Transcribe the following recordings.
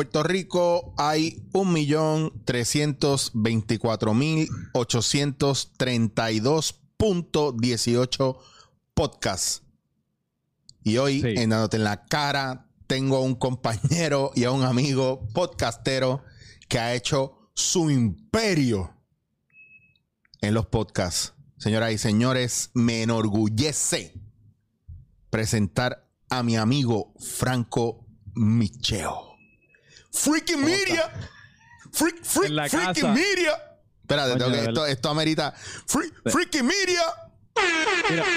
Puerto Rico hay 1.324.832.18 podcasts. Y hoy, Sí. en Dándote en la cara, tengo a un compañero y a un amigo podcastero que ha hecho su imperio en los podcasts. Señoras y señores, me enorgullece presentar a mi amigo Franco Micheo. Freaking ¿Cómo Media. Freak, freak, freaking casa. Media. Espérate, tengo que- esto, esto amerita. Free- freaking Media. Mira.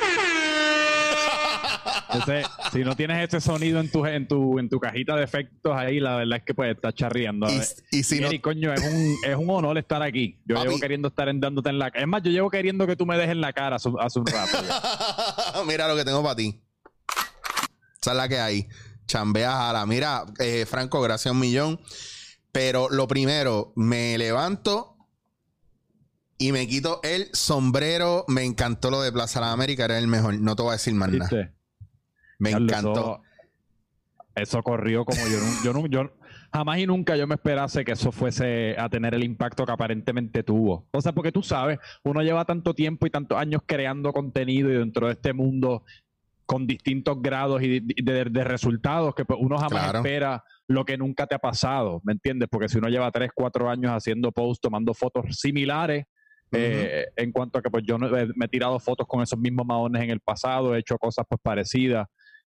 Ese- si no tienes ese sonido en tu, en tu, en tu cajita de efectos ahí, la verdad es que pues estás charreando. Y, y si no, coño, es un, es un honor estar aquí. Yo Papi. llevo queriendo estar en, dándote en la cara. Es más, yo llevo queriendo que tú me dejes en la cara hace, hace un rato. Mira lo que tengo para ti. Esa es la que hay. Chambeas a la. Mira, eh, Franco, gracias un millón. Pero lo primero, me levanto y me quito el sombrero. Me encantó lo de Plaza de la América, era el mejor. No te voy a decir más nada. Me encantó. Eso, eso corrió como yo, yo, yo jamás y nunca yo me esperase que eso fuese a tener el impacto que aparentemente tuvo. O sea, porque tú sabes, uno lleva tanto tiempo y tantos años creando contenido y dentro de este mundo con distintos grados y de, de- de resultados que pues, uno jamás Claro. espera lo que nunca te ha pasado, ¿me entiendes? Porque si uno lleva tres, cuatro años haciendo posts, tomando fotos similares, eh, en cuanto a que pues yo no- eh, me he tirado fotos con esos mismos maones en el pasado, he hecho cosas pues parecidas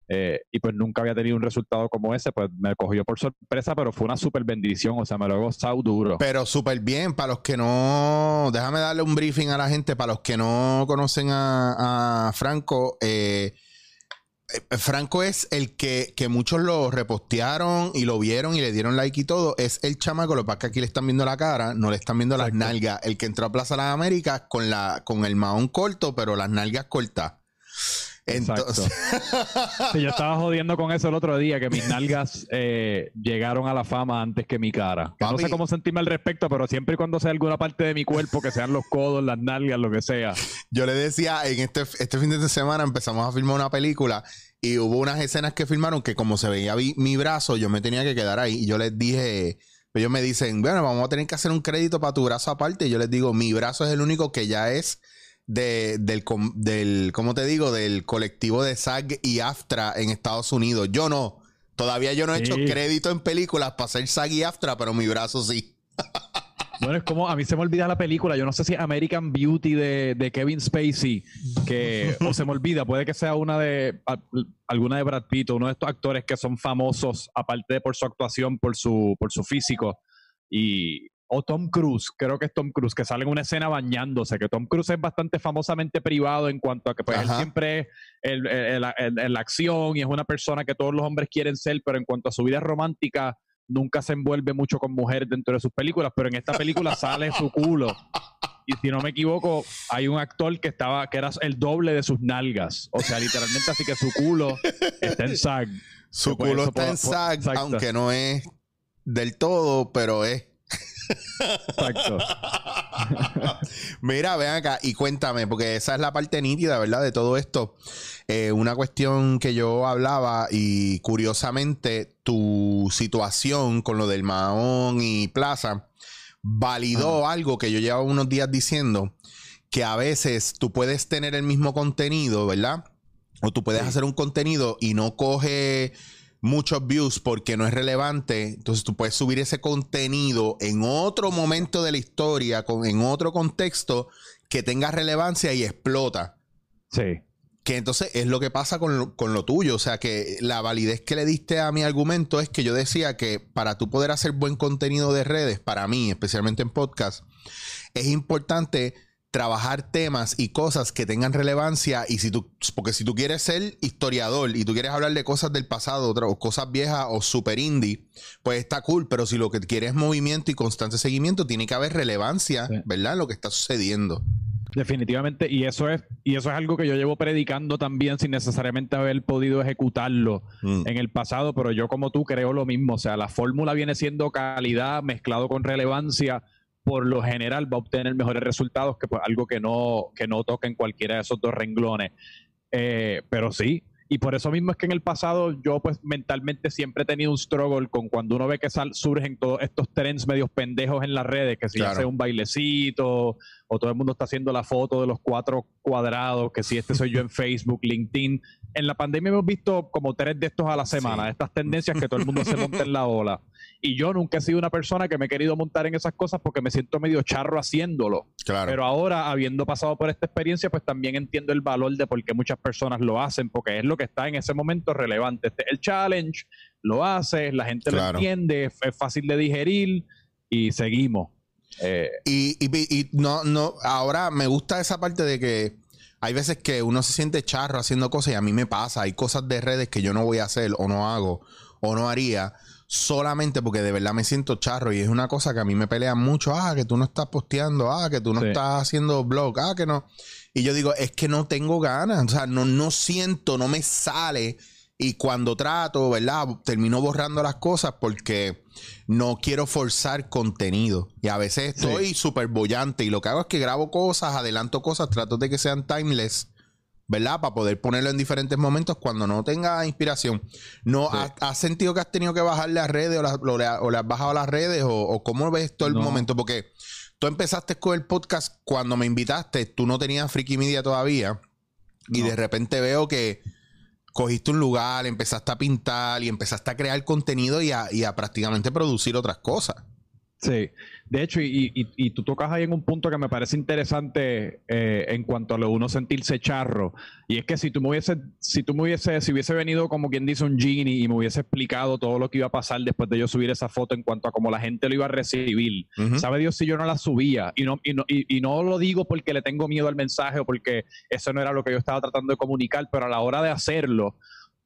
eh, y pues nunca había tenido un resultado como ese, pues me cogió por sorpresa, pero fue una súper bendición, o sea, me lo he gozado duro. Pero súper bien, para los que no, déjame darle un briefing a la gente, para los que no conocen a, a Franco, eh, Franco es el que, que muchos lo repostearon y lo vieron y le dieron like y todo. Es el chamaco, lo que pasa que aquí le están viendo la cara, no le están viendo las nalgas. El que entró a Plaza de las Américas con, la, con el mahón corto, pero las nalgas cortas. Entonces, Sí, yo estaba jodiendo con eso el otro día, que mis nalgas eh, llegaron a la fama antes que mi cara. Que no Papi. sé cómo sentirme al respecto, pero siempre y cuando sea alguna parte de mi cuerpo, que sean los codos, las nalgas, lo que sea. Yo le decía, en este, este fin de semana empezamos a filmar una película y hubo unas escenas que filmaron que como se veía vi- mi brazo, yo me tenía que quedar ahí. Y yo les dije, ellos me dicen, bueno, vamos a tener que hacer un crédito para tu brazo aparte. Y yo les digo, mi brazo es el único que ya es de, del, del, ¿cómo te digo? Del colectivo de SAG y AFTRA en Estados Unidos. Yo no. Todavía yo no he Sí. hecho crédito en películas para ser SAG y AFTRA, pero mi brazo sí. Bueno, es como a mí se me olvida la película. Yo no sé si American Beauty de, de Kevin Spacey, que o se me olvida, puede que sea una de a- alguna de Brad Pitt, o uno de estos actores que son famosos, aparte de por su actuación, por su, por su físico. Y, o Tom Cruise, creo que es Tom Cruise, que sale en una escena bañándose, que Tom Cruise es bastante famosamente privado en cuanto a que pues, él siempre es el, la acción y es una persona que todos los hombres quieren ser, pero en cuanto a su vida romántica, nunca se envuelve mucho con mujeres dentro de sus películas, pero en esta película sale su culo. Y si no me equivoco, hay un actor que estaba, que era el doble de sus nalgas. O sea, literalmente así que su culo está en SAG. Su pues culo está en SAG, aunque no es del todo, pero es. Exacto. Mira, ven acá y cuéntame, porque esa es la parte nítida, ¿verdad? De todo esto. Eh, una cuestión que yo hablaba y curiosamente tu situación con lo del Mahón y Plaza validó algo que yo llevaba unos días diciendo, que a veces tú puedes tener el mismo contenido, ¿verdad? O tú puedes Sí. hacer un contenido y no coge muchos views porque no es relevante. Entonces tú puedes subir ese contenido en otro momento de la historia, con, en otro contexto que tenga relevancia y explota. Sí. Que entonces es lo que pasa con lo, con lo tuyo. O sea, que la validez que le diste a mi argumento es que yo decía que para tú poder hacer buen contenido de redes, para mí, especialmente en podcast, es importante trabajar temas y cosas que tengan relevancia y si tú, porque si tú quieres ser historiador y tú quieres hablar de cosas del pasado otra- o cosas viejas o super indie, pues está cool, pero si lo que quieres es movimiento y constante seguimiento, tiene que haber relevancia, Sí. ¿verdad? Lo que está sucediendo. Definitivamente, y eso es, y eso es algo que yo llevo predicando también sin necesariamente haber podido ejecutarlo Mm. en el pasado, pero yo como tú creo lo mismo, o sea, la fórmula viene siendo calidad mezclado con relevancia, por lo general va a obtener mejores resultados que pues, algo que no, que no toca en cualquiera de esos dos renglones. Eh, pero sí, Y por eso mismo es que en el pasado yo pues mentalmente siempre he tenido un struggle con cuando uno ve que surgen todos estos trends medios pendejos en las redes, que si hace un bailecito o todo el mundo está haciendo la foto de los cuatro cuadrados, que si este soy yo en Facebook, LinkedIn. En la pandemia hemos visto como tres de estos a la semana, estas tendencias que todo el mundo se monta en la ola. Y yo nunca he sido una persona que me he querido montar en esas cosas porque me siento medio charro haciéndolo. Claro. Pero ahora, habiendo pasado por esta experiencia, pues también entiendo el valor de por qué muchas personas lo hacen, porque es lo que está en ese momento relevante. Este, el challenge lo hace, la gente lo entiende, es fácil de digerir y seguimos. Eh, y, y, no, no, ahora me gusta esa parte de que hay veces que uno se siente charro haciendo cosas y a mí me pasa. Hay cosas de redes que yo no voy a hacer o no hago o no haría solamente porque de verdad me siento charro y es una cosa que a mí me pelea mucho. Ah, que tú no estás posteando, ah, que tú no estás haciendo blog, ah, que no. Y yo digo, es que no tengo ganas, o sea, no, no siento, no me sale. Y cuando trato, ¿verdad? Termino borrando las cosas porque no quiero forzar contenido. Y a veces estoy súper bollante y lo que hago es que grabo cosas, adelanto cosas, trato de que sean timeless ¿verdad? Para poder ponerlo en diferentes momentos cuando no tenga inspiración. ¿No has, sentido que has tenido que bajarle a redes o, le, has bajado a las redes o, cómo ves todo el momento? Porque tú empezaste con el podcast cuando me invitaste, tú no tenías Freaky Media todavía y de repente veo que cogiste un lugar, empezaste a pintar y empezaste a crear contenido y a prácticamente producir otras cosas. Sí, de hecho, y, y, tú tocas ahí en un punto que me parece interesante eh, en cuanto a lo de uno sentirse charro. Y es que si tú me hubiese, si tú me hubiese, si hubiese venido como quien dice un genie y me hubiese explicado todo lo que iba a pasar después de yo subir esa foto en cuanto a cómo la gente lo iba a recibir, sabe Dios si yo no la subía. Y no, y no, y no lo digo porque le tengo miedo al mensaje o porque eso no era lo que yo estaba tratando de comunicar, pero a la hora de hacerlo,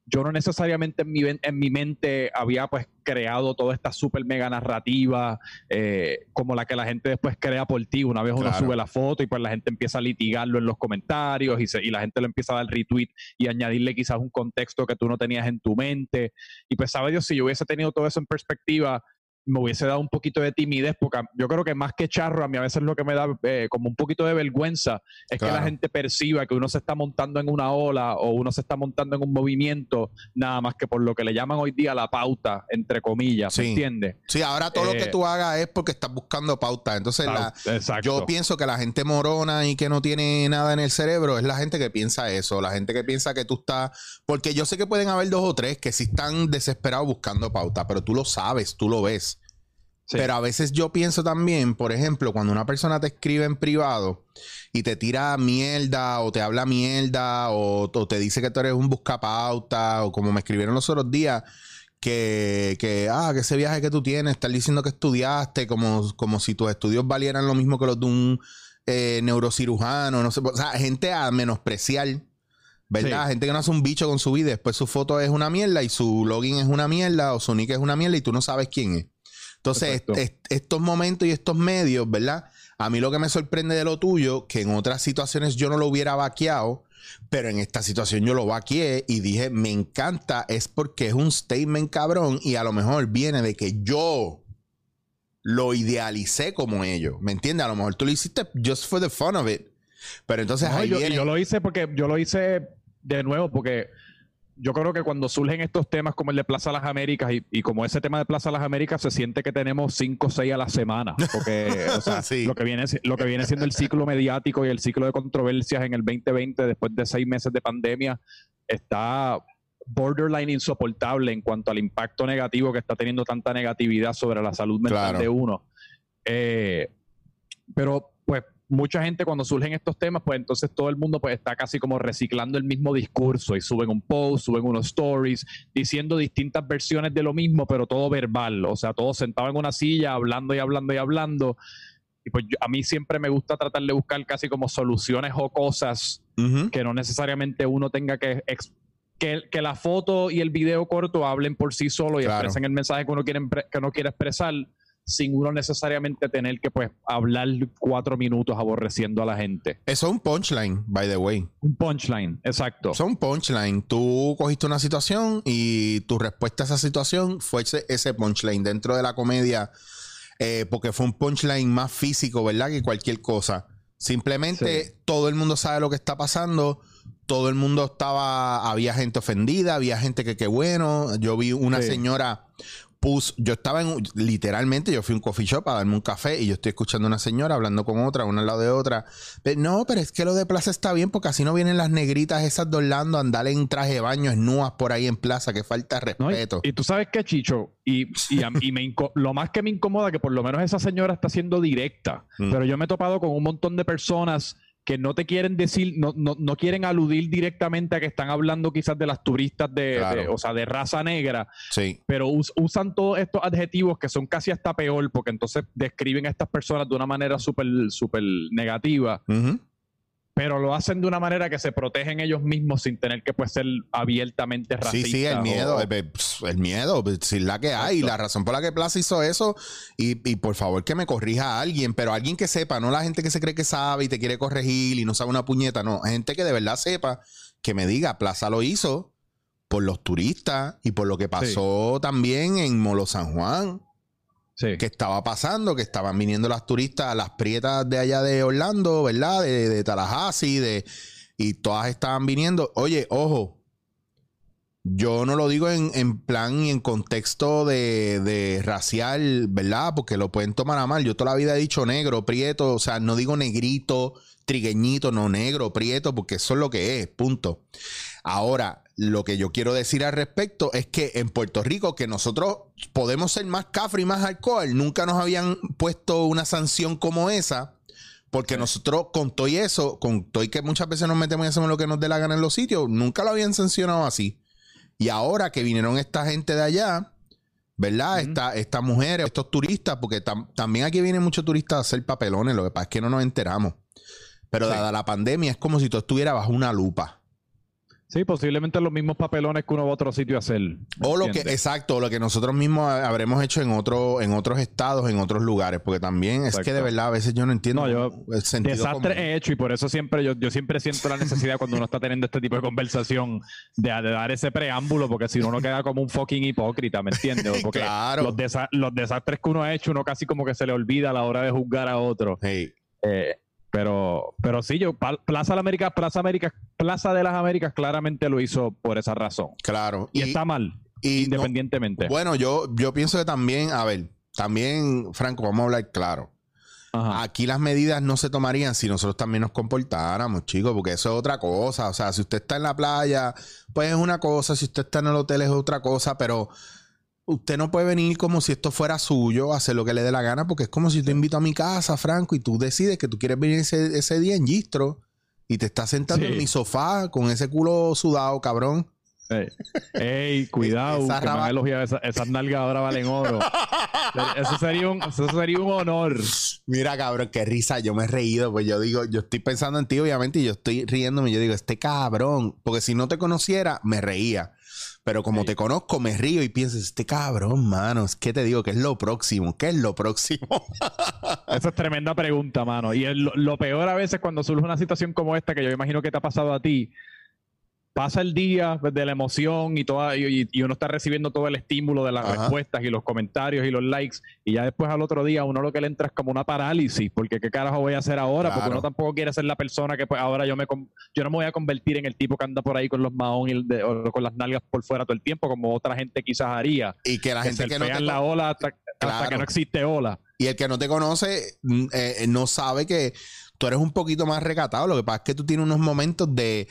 yo no necesariamente en mi, en mi mente había pues creado toda esta super mega narrativa eh, como la que la gente después crea por ti. Una vez uno sube la foto y pues la gente empieza a litigarlo en los comentarios y, y la gente le empieza a dar retweet y añadirle quizás un contexto que tú no tenías en tu mente. Y pues sabe Dios, si yo hubiese tenido todo eso en perspectiva, me hubiese dado un poquito de timidez, porque yo creo que más que charro, a mí a veces lo que me da eh, como un poquito de vergüenza es que la gente perciba que uno se está montando en una ola o uno se está montando en un movimiento, nada más que por lo que le llaman hoy día la pauta, entre comillas, ¿me entiendes? Sí, ahora todo lo que eh, tú hagas es porque estás buscando pauta. Entonces, yo pienso que la gente morona y que no tiene nada en el cerebro es la gente que piensa eso, la gente que piensa que tú estás, porque yo sé que pueden haber dos o tres que sí están desesperados buscando pauta, pero tú lo sabes, tú lo ves. Pero a veces yo pienso también, por ejemplo, cuando una persona te escribe en privado y te tira mierda o te habla mierda o, te dice que tú eres un buscapauta o como me escribieron los otros días, que, que, ah, que ese viaje que tú tienes, estar diciendo que estudiaste como, como si tus estudios valieran lo mismo que los de un eh, neurocirujano, no sé, o sea, gente a menospreciar. ¿Verdad? Gente que no hace un bicho con su vida, después su foto es una mierda y su login es una mierda o su nick es una mierda y tú no sabes quién es. Entonces, estos momentos y estos medios, ¿verdad? A mí lo que me sorprende de lo tuyo, que en otras situaciones yo no lo hubiera vaqueado, pero en esta situación yo lo vaqueé y dije, me encanta, es porque es un statement cabrón y a lo mejor viene de que yo lo idealicé como ellos, ¿me entiendes? A lo mejor tú lo hiciste just for the fun of it. Pero entonces ahí yo, viene... yo lo hice porque yo lo hice de nuevo porque yo creo que cuando surgen estos temas como el de Plaza Las Américas y, como ese tema de Plaza Las Américas se siente que tenemos cinco o seis a la semana, porque lo, que viene, lo que viene siendo el ciclo mediático y el ciclo de controversias en el 2020 después de seis meses de pandemia está borderline insoportable en cuanto al impacto negativo que está teniendo tanta negatividad sobre la salud mental de uno. Eh, pero pues mucha gente cuando surgen estos temas, pues entonces todo el mundo pues está casi como reciclando el mismo discurso y suben un post, suben unos stories, diciendo distintas versiones de lo mismo, pero todo verbal, o sea, todo sentado en una silla, hablando y hablando y hablando. Y pues a mí siempre me gusta tratar de buscar casi como soluciones o cosas que no necesariamente uno tenga que, que, que, la foto y el video corto hablen por sí solo y expresen el mensaje que uno quiere, que uno quiere expresar sin uno necesariamente tener que pues hablar cuatro minutos aborreciendo a la gente. Eso es un punchline, by the way. Un punchline, exacto. Eso es un punchline. Tú cogiste una situación y tu respuesta a esa situación fue ese, punchline dentro de la comedia, eh, porque fue un punchline más físico, ¿verdad? Que cualquier cosa. Simplemente todo el mundo sabe lo que está pasando. todo el mundo estaba, había gente ofendida, había gente que qué bueno. Yo vi una Sí. señora, pus, yo estaba en, literalmente, yo fui a un coffee shop a darme un café y yo estoy escuchando a una señora hablando con otra, una al lado de otra. Pe- no, pero es que lo de plaza está bien porque así no vienen las negritas esas de Orlando a andar en traje de baño, esnuas por ahí en plaza, que falta de ¿no? Y, respeto. y tú sabes qué, Chicho, y, y, a- y me lo más que me incomoda que por lo menos esa señora está siendo directa, Mm. pero yo me he topado con un montón de personas que no te quieren decir, no, no, no quieren aludir directamente a que están hablando quizás de las turistas de, Claro. de- o sea, de raza negra, sí. pero us- usan todos estos adjetivos que son casi hasta peor, porque entonces describen a estas personas de una manera súper súper negativa, Ujú. Pero lo hacen de una manera que se protegen ellos mismos sin tener que pues, ser abiertamente Sí, racistas. sí, el o- miedo, el, el miedo, sí, la que hay, Exacto. la razón por la que Plaza hizo eso, y, y por favor que me corrija a alguien, pero alguien que sepa, no la gente que se cree que sabe y te quiere corregir y no sabe una puñeta, no, gente que de verdad sepa, que me diga, Plaza lo hizo por los turistas y por lo que pasó también en Molo San Juan, Sí. que estaba pasando, que estaban viniendo las turistas, las prietas de allá de Orlando, ¿verdad? De, de Tallahassee, de, y todas estaban viniendo. Oye, ojo, yo no lo digo en, en plan y en contexto de, de racial, ¿verdad? Porque lo pueden tomar a mal. Yo toda la vida he dicho negro, prieto, o sea, no digo negrito, trigueñito, no negro, prieto, porque eso es lo que es, punto. Ahora, lo que yo quiero decir al respecto es que en Puerto Rico, que nosotros podemos ser más cafre y más alcohol, nunca nos habían puesto una sanción como esa. Porque nosotros, con todo y eso, con todo y que muchas veces nos metemos y hacemos lo que nos dé la gana en los sitios, nunca lo habían sancionado así. Y ahora que vinieron esta gente de allá, ¿verdad? Esta- estas mujeres, estos turistas, porque tam- también aquí vienen muchos turistas a hacer papelones, lo que pasa es que no nos enteramos. Pero Sí. dada la pandemia, es como si todo estuviera bajo una lupa. Sí, posiblemente los mismos papelones que uno va a otro sitio a hacer. O lo que, exacto, lo que nosotros mismos ha- habremos hecho en otro, en otros estados, en otros lugares, porque también es que de verdad a veces yo no entiendo No, yo- el sentido Desastre común. he hecho y por eso siempre yo, yo siempre siento la necesidad cuando uno está teniendo este tipo de conversación de, de dar ese preámbulo porque si no uno queda como un fucking hipócrita, ¿me entiendes? Porque Claro. los, desa- los desastres que uno ha hecho uno casi como que se le olvida a la hora de juzgar a otro. Hey, Eh, pero, pero sí, yo Plaza de América, Plaza América, Plaza de las Américas claramente lo hizo por esa razón. Claro. Y, está mal, y no- independientemente. bueno, yo, yo pienso que también, a ver, también, Franco, vamos a hablar claro. Ajá. Aquí las medidas no se tomarían si nosotros también nos comportáramos, chicos, porque eso es otra cosa. O sea, si usted está en la playa, pues es una cosa, si usted está en el hotel es otra cosa, pero usted no puede venir como si esto fuera suyo, hacer lo que le dé la gana, porque es como si te invito a mi casa, Franco, y tú decides que tú quieres venir ese, ese día en Gistro y te estás sentando Sí. en mi sofá con ese culo sudado, cabrón. Ey, ey, cuidado, Esa que raba- esa- esas nalgas ahora valen oro. Eso sería un, eso sería un honor. Mira, cabrón, qué risa. Yo me he reído, pues yo digo, yo estoy pensando en ti, obviamente, y yo estoy riéndome. Yo digo, este cabrón, porque si no te conociera, me reía. Pero como Sí. te conozco, me río y pienso, este cabrón, mano, es que te digo, ¿qué es lo próximo? ¿Qué es lo próximo? Esa es tremenda pregunta, mano. Y es lo, lo peor a veces cuando surge una situación como esta, que yo imagino que te ha pasado a ti, pasa el día de la emoción y, toda, y, y uno está recibiendo todo el estímulo de las Ajá. respuestas y los comentarios y los likes, y ya después al otro día uno lo que le entra es como una parálisis, porque qué carajo voy a hacer ahora, porque uno tampoco quiere ser la persona que pues ahora yo me yo no me voy a convertir en el tipo que anda por ahí con los mahón y el de- o con las nalgas por fuera todo el tiempo, como otra gente quizás haría. Y que la que gente se que no te la ola hasta, que no existe ola. y el que no te conoce mm, eh, no sabe que tú eres un poquito más recatado. Lo que pasa es que tú tienes unos momentos de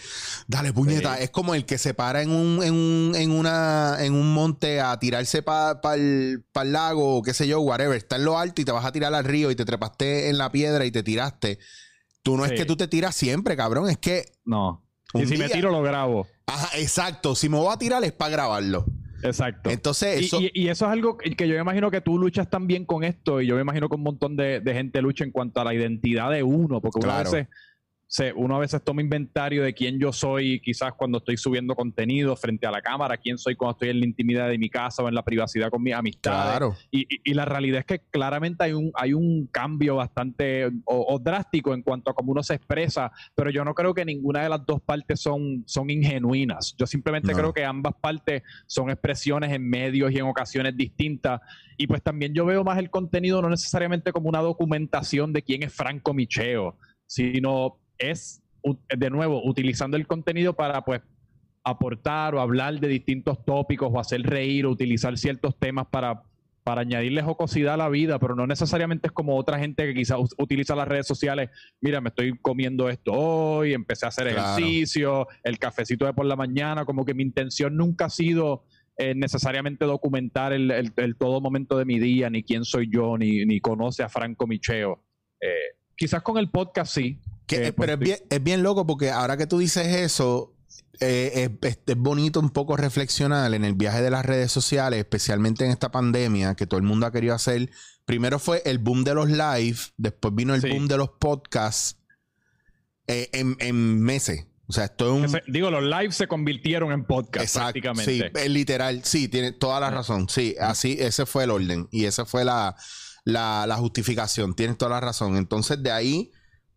dale puñeta. Sí. Es como el que se para en un, en un, en una, en un monte a tirarse para el lago o qué sé yo, whatever. Está en lo alto y te vas a tirar al río y te trepaste en la piedra y te tiraste. Tú no es que tú te tiras siempre, cabrón. Es que, No. Y si me tiro, lo grabo. ajá, exacto. Si me voy a tirar es para grabarlo. Exacto. Entonces, Y- eso. Y, y eso es algo que yo me imagino que tú luchas también con esto y yo me imagino que un montón de, de gente lucha en cuanto a la identidad de uno, porque uno, Claro. a veces, se, uno a veces toma inventario de quién yo soy, quizás cuando estoy subiendo contenido frente a la cámara, quién soy cuando estoy en la intimidad de mi casa o en la privacidad con mis amistades. claro. Y, y- y la realidad es que claramente hay un, hay un cambio bastante o, o drástico en cuanto a cómo uno se expresa, pero yo no creo que ninguna de las dos partes son, son ingenuinas. Yo simplemente No. creo que ambas partes son expresiones en medios y en ocasiones distintas. Y pues también yo veo más el contenido no necesariamente como una documentación de quién es Franco Micheo, sino es de nuevo, utilizando el contenido para pues aportar o hablar de distintos tópicos o hacer reír o utilizar ciertos temas para, para añadirle jocosidad a la vida, pero no necesariamente es como otra gente que quizás utiliza las redes sociales. Mira, me estoy comiendo esto hoy, empecé a hacer ejercicio, el cafecito de por la mañana, como que mi intención nunca ha sido eh, necesariamente documentar el, el, todo momento de mi día, ni quién soy yo, ni, ni conoce a Franco Micheo. Eh, quizás con el podcast sí. Que, eh, pero pues es bien, loco porque ahora que tú dices eso, es, es, bonito un poco reflexionar en el viaje de las redes sociales, especialmente en esta pandemia que todo el mundo ha querido hacer. Primero fue el boom de los live, después vino el boom de los podcasts en, en meses. O sea, esto es un... digo, los lives se convirtieron en podcast Exacto, prácticamente. Sí, es literal. Sí, tiene toda la razón. Sí, así, ese fue el orden. Y esa fue la, la, justificación. Tienes toda la razón. Entonces, de ahí,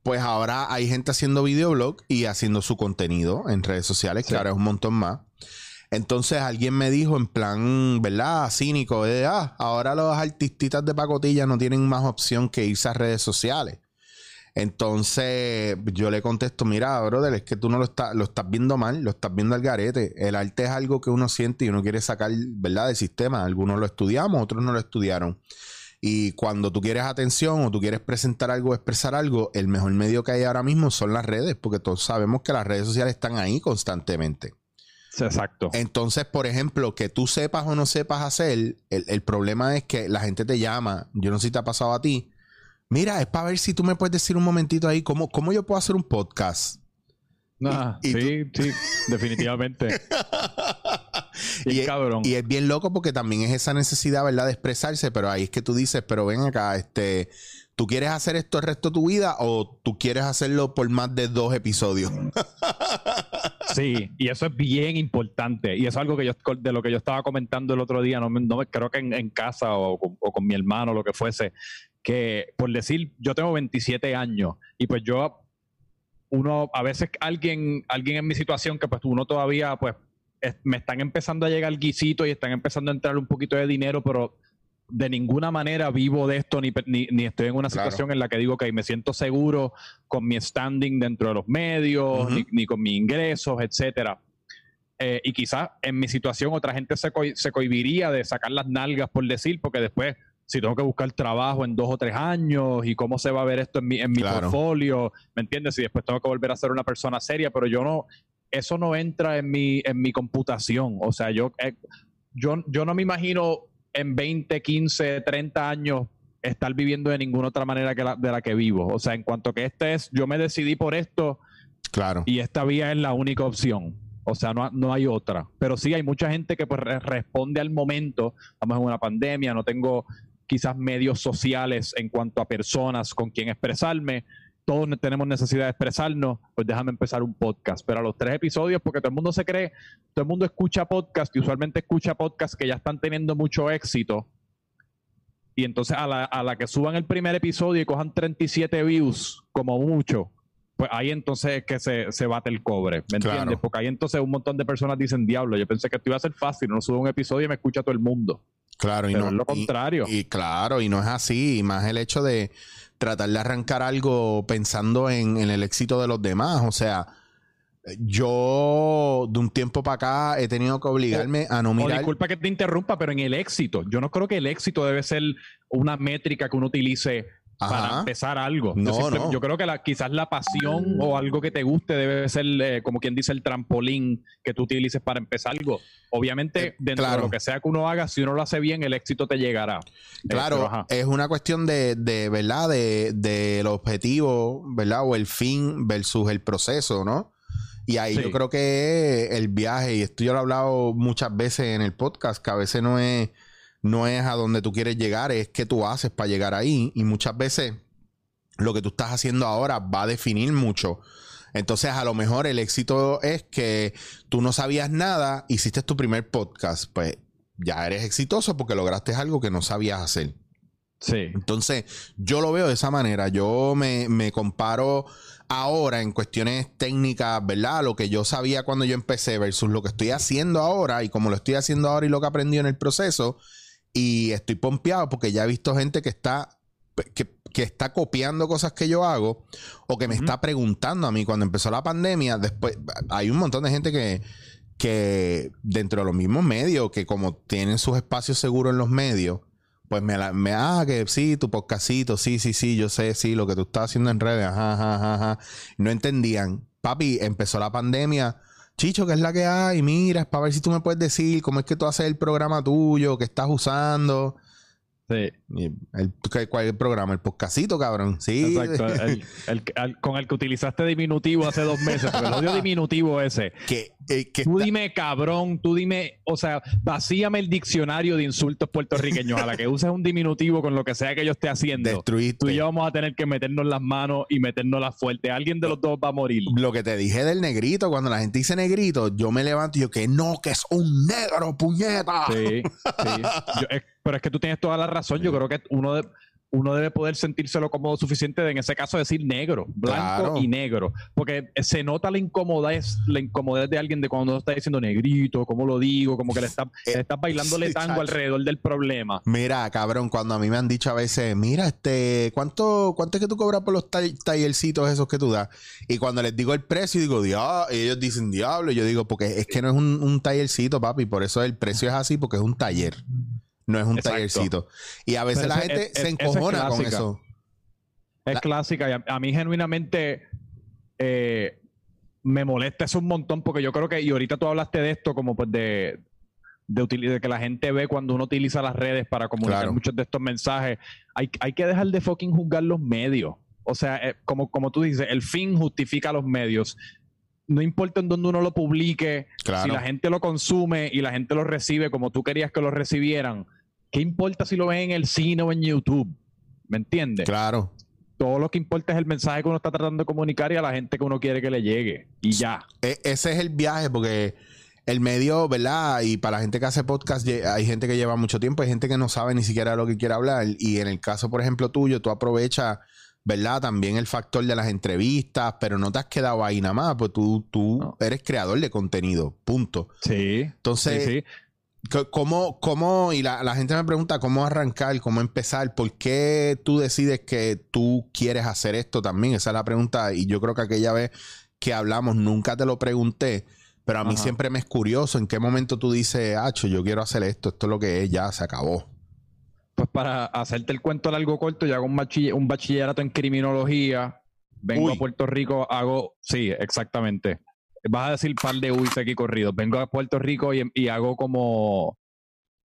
pues ahora hay gente haciendo videoblog y haciendo su contenido en redes sociales, claro, es un montón más. Entonces alguien me dijo en plan, ¿verdad? Cínico, de, ah, ahora los artistitas de pacotilla no tienen más opción que irse a redes sociales. Entonces yo le contesto, mira, brother, es que tú no lo, estás lo estás viendo mal, lo estás viendo al garete. El arte es algo que uno siente y uno quiere sacar, ¿verdad?, del sistema. Algunos lo estudiamos, otros no lo estudiaron. Y cuando tú quieres atención o tú quieres presentar algo, expresar algo, el mejor medio que hay ahora mismo son las redes, porque todos sabemos que las redes sociales están ahí constantemente. Exacto. Entonces, por ejemplo, que tú sepas o no sepas hacer, el, el problema es que la gente te llama, yo no sé si te ha pasado a ti, Mira, es para ver si tú me puedes decir un momentito ahí cómo, cómo yo puedo hacer un podcast. Sí, sí, definitivamente. y, es, cabrón. y es bien loco porque también es esa necesidad, ¿verdad?, de expresarse, pero ahí es que tú dices, pero ven acá, este, ¿tú quieres hacer esto el resto de tu vida o tú quieres hacerlo por más de dos episodios? sí, y eso es bien importante. Y eso es algo que yo, de lo que yo estaba comentando el otro día, no, no creo que en, casa o, o, con mi hermano, lo que fuese, que por decir, yo tengo 27 años y pues yo, uno, a veces alguien, alguien en mi situación que pues uno todavía, pues me están empezando a llegar guisito y están empezando a entrar un poquito de dinero, pero de ninguna manera vivo de esto ni, ni, estoy en una situación en la que digo que me siento seguro con mi standing dentro de los medios, ni, con mis ingresos, etcétera. Eh, y quizás en mi situación otra gente se, se cohibiría de sacar las nalgas, por decir, porque después si tengo que buscar trabajo en dos o tres años y cómo se va a ver esto en mi, en mi portfolio, ¿me entiendes? Si después tengo que volver a ser una persona seria, pero yo no, eso no entra en mi, en mi computación. O sea, yo, eh, yo, yo no me imagino en 20, 15, 30 años estar viviendo de ninguna otra manera que la, de la que vivo. O sea, en cuanto que este es, yo me decidí por esto. Claro. Y esta vía es la única opción. O sea, no, no, hay otra. Pero sí hay mucha gente que pues, responde al momento. Estamos en una pandemia, no tengo quizás medios sociales en cuanto a personas con quien expresarme. Todos tenemos necesidad de expresarnos, pues déjame empezar un podcast. Pero a los tres episodios, porque todo el mundo se cree, todo el mundo escucha podcast y usualmente escucha podcast que ya están teniendo mucho éxito. Y entonces a la, a la que suban el primer episodio y cojan 37 views, como mucho, pues ahí entonces es que se, se bate el cobre, ¿me entiendes? Porque ahí entonces un montón de personas dicen, diablo, yo pensé que esto iba a ser fácil, no subo un episodio y me escucha todo el mundo. Claro, y no es lo contrario. Y, claro, y no es así. Y más el hecho de tratar de arrancar algo pensando en, el éxito de los demás. O sea, yo de un tiempo para acá he tenido que obligarme a no mirar. disculpa que te interrumpa, pero en el éxito. Yo no creo que el éxito debe ser una métrica que uno utilice para empezar algo. No, yo, creo que la, quizás la pasión o algo que te guste debe ser, eh, como quien dice, el trampolín que tú utilices para empezar algo. Obviamente, eh, dentro de lo que sea que uno haga, si uno lo hace bien, el éxito te llegará. Eh, claro, es una cuestión de, de ¿verdad? Del de, objetivo, ¿verdad? O el fin versus el proceso, ¿no? Y ahí yo creo que el viaje, y esto yo lo he hablado muchas veces en el podcast, que a veces no es no es a donde tú quieres llegar, es qué tú haces para llegar ahí. Y muchas veces lo que tú estás haciendo ahora va a definir mucho. Entonces, a lo mejor el éxito es que tú no sabías nada, hiciste tu primer podcast, pues ya eres exitoso porque lograste algo que no sabías hacer. Sí. Entonces, yo lo veo de esa manera. Yo me, me, comparo ahora en cuestiones técnicas, ¿verdad? Lo que yo sabía cuando yo empecé versus lo que estoy haciendo ahora y como lo estoy haciendo ahora y lo que aprendí en el proceso y estoy pompeado porque ya he visto gente que está, que, que está copiando cosas que yo hago o que me está preguntando a mí. Cuando empezó la pandemia, después hay un montón de gente que, que dentro de los mismos medios, que como tienen sus espacios seguros en los medios, pues me, la, me ah, que sí, tu podcastito, sí, sí, sí, yo sé, sí, lo que tú estás haciendo en redes, ajá, ajá, ajá, ajá. No entendían. Papi, empezó la pandemia. Chicho, ¿qué es la que hay? Mira, es para ver si tú me puedes decir cómo es que tú haces el programa tuyo, que estás usando. Sí. El, ¿Cuál es el programa? El podcastito, cabrón. Sí. Exacto. El, con el que utilizaste diminutivo hace dos meses. Pero el odio diminutivo ese. Que, eh, que tú dime cabrón, tú dime, o sea, vacíame el diccionario de insultos puertorriqueños a la que uses un diminutivo con lo que sea que yo esté haciendo. Destruiste. Tú y yo vamos a tener que meternos las manos y meternos las fuertes. Alguien de los dos va a morir. Lo que te dije del negrito, cuando la gente dice negrito, yo me levanto y yo que no, que es un negro, puñeta. Sí, sí. Yo, pero es que tú tienes toda la razón. Yo creo que uno, de, uno debe poder sentírselo cómodo suficiente de, en ese caso decir negro, blanco y negro. Porque se nota la incomodidad, la incomodidad de alguien de cuando uno está diciendo negrito, cómo lo digo, como que le está, eh, está bailándole tango alrededor del problema. Mira, cabrón, cuando a mí me han dicho a veces, mira, este, ¿cuánto, cuánto es que tú cobras por los tallercitos esos que tú das? Y cuando les digo el precio, digo, diablo, y ellos dicen diablo, y yo digo, porque es que no es un, un tallercito, papi, por eso el precio es así, porque es un taller. No es un tallercito. Y a veces la gente se encojona con eso. Es clásica. Y a, mí genuinamente eh, me molesta eso un montón porque yo creo que, y ahorita tú hablaste de esto como pues de, de, que la gente ve cuando uno utiliza las redes para comunicar muchos de estos mensajes. Hay, hay, que dejar de fucking juzgar los medios. O sea, eh, como, como tú dices, el fin justifica los medios. No importa en dónde uno lo publique, si la gente lo consume y la gente lo recibe como tú querías que lo recibieran, ¿Qué importa si lo ven en el cine o en YouTube? ¿Me entiendes? Claro. Todo lo que importa es el mensaje que uno está tratando de comunicar y a la gente que uno quiere que le llegue. Y ya. E, ese es el viaje, porque el medio, ¿verdad? Y para la gente que hace podcast, hay gente que lleva mucho tiempo, hay gente que no sabe ni siquiera lo que quiere hablar. Y en el caso, por ejemplo, tuyo, tú aprovechas, ¿verdad? También el factor de las entrevistas, pero no te has quedado ahí nada más, pues tú, tú eres creador de contenido, punto. Sí. Entonces, sí, sí. ¿Cómo, cómo, y la, gente me pregunta cómo arrancar, cómo empezar, por qué tú decides que tú quieres hacer esto también? Esa es la pregunta. Y yo creo que aquella vez que hablamos nunca te lo pregunté, pero a mí siempre me es curioso en qué momento tú dices, Hacho, yo quiero hacer esto, esto es lo que es, ya se acabó. Pues para hacerte el cuento largo corto, yo hago un, un bachillerato en criminología, vengo a Puerto Rico, hago, sí, exactamente vas a decir par de UIs aquí corridos. Vengo a Puerto Rico y, hago como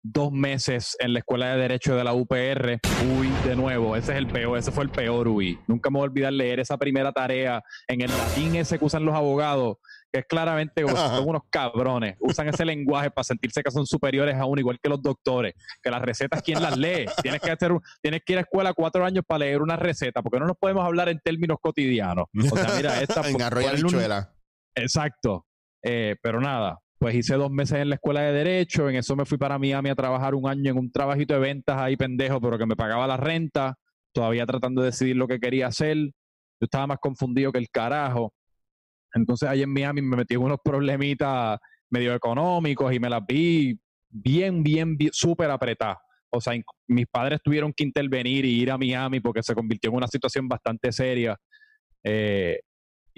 dos meses en la escuela de Derecho de la UPR. Uy, de nuevo, ese es el peor, ese fue el peor UI. Nunca me voy a olvidar leer esa primera tarea en el latín ese que usan los abogados, que es claramente son unos cabrones. Usan ese lenguaje para sentirse que son superiores a uno, igual que los doctores. Que las recetas, ¿quién las lee? Tienes que, hacer, tienes que ir a escuela cuatro años para leer una receta, porque no nos podemos hablar en términos cotidianos. O sea, mira, esta. en arroyo Exacto. Eh, pero nada, pues hice dos meses en la escuela de Derecho, en eso me fui para Miami a trabajar un año en un trabajito de ventas ahí pendejo, pero que me pagaba la renta, todavía tratando de decidir lo que quería hacer. Yo estaba más confundido que el carajo. Entonces ahí en Miami me metí en unos problemitas medio económicos y me las vi bien, bien, súper apretadas. O sea, mis padres tuvieron que intervenir y ir a Miami porque se convirtió en una situación bastante seria. Eh,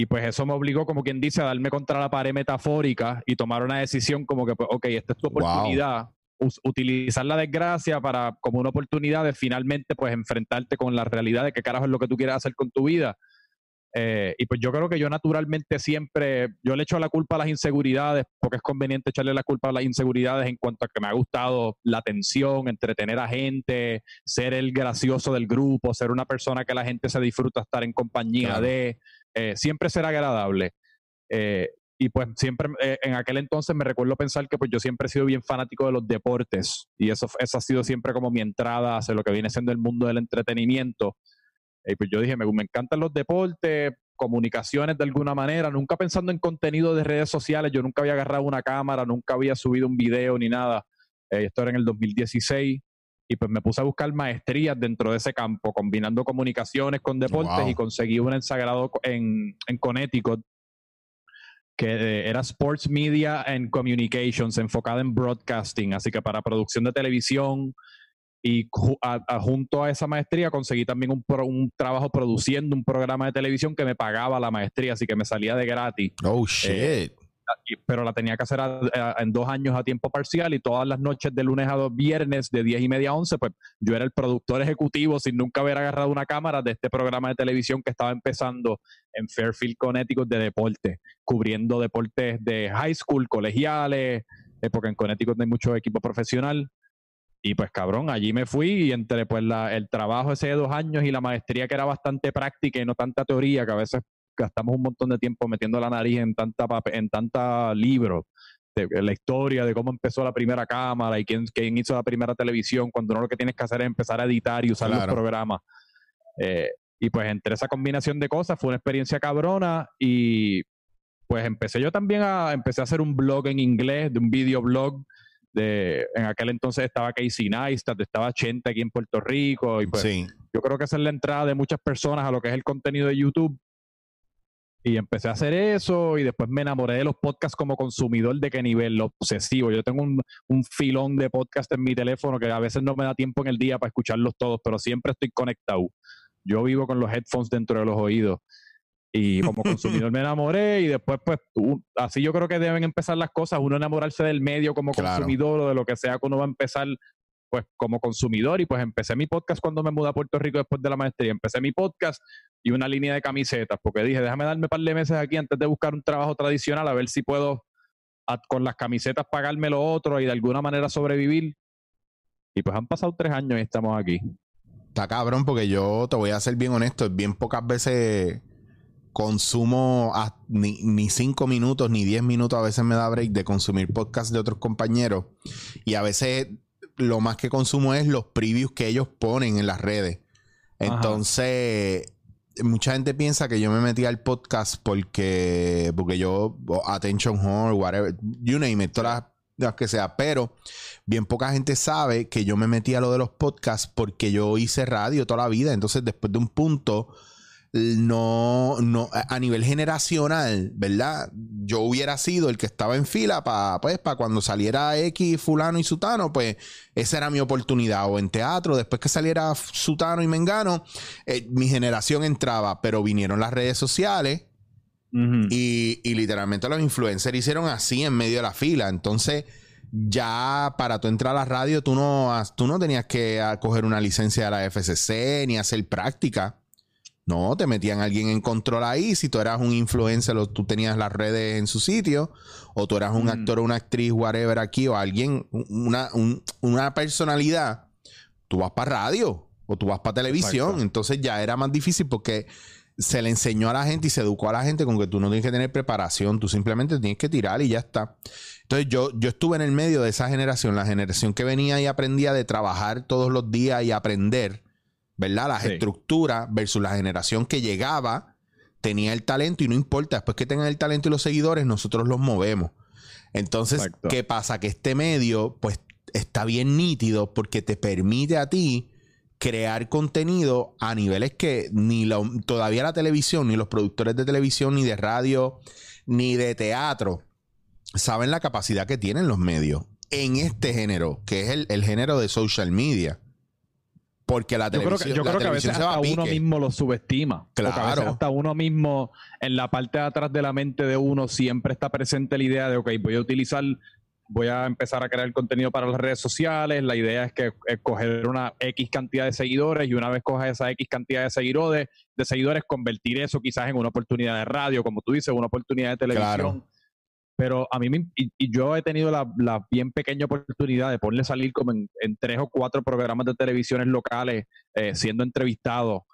y pues eso me obligó, como quien dice, a darme contra la pared metafórica y tomar una decisión como que, pues, ok, esta es tu oportunidad. utilizar la desgracia para como una oportunidad de finalmente pues enfrentarte con la realidad de qué carajo es lo que tú quieres hacer con tu vida. Eh, y pues yo creo que yo naturalmente siempre, yo le echo la culpa a las inseguridades, porque es conveniente echarle la culpa a las inseguridades en cuanto a que me ha gustado la atención, entretener a gente, ser el gracioso del grupo, ser una persona que la gente se disfruta estar en compañía de. Eh, siempre ser agradable. Eh, y pues siempre, eh, en aquel entonces me recuerdo pensar que pues yo siempre he sido bien fanático de los deportes y eso, eso ha sido siempre como mi entrada hacia lo que viene siendo el mundo del entretenimiento. Y pues yo dije, me, me encantan los deportes, comunicaciones de alguna manera, nunca pensando en contenido de redes sociales, yo nunca había agarrado una cámara, nunca había subido un video ni nada. esto era en el 2016 y pues me puse a buscar maestrías dentro de ese campo, combinando comunicaciones con deportes y conseguí una en Sagrado en, en Connecticut que era Sports Media and Communications, enfocada en broadcasting, así que para producción de televisión y junto a esa maestría conseguí también un, un, trabajo produciendo un programa de televisión que me pagaba la maestría, así que me salía de gratis. Oh, shit pero la tenía que hacer en dos años a tiempo parcial y todas las noches de lunes a dos viernes de 10 y media a 11, pues yo era el productor ejecutivo sin nunca haber agarrado una cámara de este programa de televisión que estaba empezando en Fairfield, Connecticut de deporte, cubriendo deportes de high school, colegiales, eh, porque en Connecticut hay mucho equipo profesional. Y pues cabrón, allí me fui y entre pues el trabajo ese de dos años y la maestría que era bastante práctica y no tanta teoría, que a veces gastamos un montón de tiempo metiendo la nariz en tanta en tanta libro de, la historia de cómo empezó la primera cámara y quién, quién hizo la primera televisión, cuando no lo que tienes que hacer es empezar a editar y usar los programas. Eh, y pues entre esa combinación de cosas fue una experiencia cabrona y pues empecé yo también a, empecé a hacer un blog en inglés, de un videoblog. De, en aquel entonces estaba Casey Neistat, estaba Chente aquí en Puerto Rico y pues yo creo que esa es la entrada de muchas personas a lo que es el contenido de YouTube y empecé a hacer eso y después me enamoré de los podcasts como consumidor de qué nivel, obsesivo. Yo tengo un, un, filón de podcast en mi teléfono que a veces no me da tiempo en el día para escucharlos todos, pero siempre estoy conectado. Yo vivo con los headphones dentro de los oídos. Y como consumidor me enamoré y después pues así yo creo que deben empezar las cosas, uno enamorarse del medio como consumidor o de lo que sea que uno va a empezar pues como consumidor y pues empecé mi podcast cuando me mudé a Puerto Rico después de la maestría. Empecé mi podcast y una línea de camisetas porque dije, déjame darme un par de meses aquí antes de buscar un trabajo tradicional a ver si puedo con las camisetas pagarme lo otro y de alguna manera sobrevivir. Y pues han pasado tres años y estamos aquí. Está cabrón porque yo te voy a ser bien honesto, bien pocas veces consumo ni, ni, cinco minutos ni diez minutos a veces me da break de consumir podcast de otros compañeros y a veces lo más que consumo es los previews que ellos ponen en las redes. Entonces, mucha gente piensa que yo me metí al podcast porque, porque yo, Attention Horn, whatever, you name it, todas las que sea, pero bien poca gente sabe que yo me metí a lo de los podcasts porque yo hice radio toda la vida. Entonces, después de un punto, no, no, a nivel generacional, ¿verdad? Yo hubiera sido el que estaba en fila para pues, cuando saliera X, fulano y sutano, pues esa era mi oportunidad. O en teatro, después que saliera sutano y mengano, eh, mi generación entraba, pero vinieron las redes sociales y, y, literalmente los influencers hicieron así en medio de la fila. Entonces, ya para tú entrar a la radio, tú no, tú no tenías que coger una licencia de la FCC ni hacer práctica no, te metían alguien en control ahí. Si tú eras un influencer o tú tenías las redes en su sitio, o tú eras un actor o una actriz, whatever, aquí, o alguien, una, una personalidad, tú vas para radio o tú vas para televisión. Entonces ya era más difícil porque se le enseñó a la gente y se educó a la gente con que tú no tienes que tener preparación, tú simplemente tienes que tirar y ya está. Entonces yo, yo estuve en el medio de esa generación, la generación que venía y aprendía de trabajar todos los días y aprender ¿verdad? Las estructuras versus la generación que llegaba, tenía el talento y no importa, después que tengan el talento y los seguidores, nosotros los movemos. Entonces, ¿qué pasa? Que este medio, pues, está bien nítido porque te permite a ti crear contenido a niveles que ni todavía la televisión, ni los productores de televisión, ni de radio, ni de teatro saben la capacidad que tienen los medios en este género, que es el, el género de social media. Porque la televisión, yo creo que, a veces hasta uno mismo lo subestima. Claro. a veces hasta uno mismo, en la parte de atrás de la mente de uno, siempre está presente la idea de, ok, voy a utilizar, voy a empezar a crear contenido para las redes sociales. La idea es que coger una X cantidad de seguidores y una vez cojas esa X cantidad de seguidores, de seguidores, convertir eso quizás en una oportunidad de radio, como tú dices, una oportunidad de televisión. Claro pero a mí me, y, yo he tenido la, bien pequeña oportunidad de ponerle salir como en, tres o cuatro programas de televisiones locales eh, siendo entrevistado.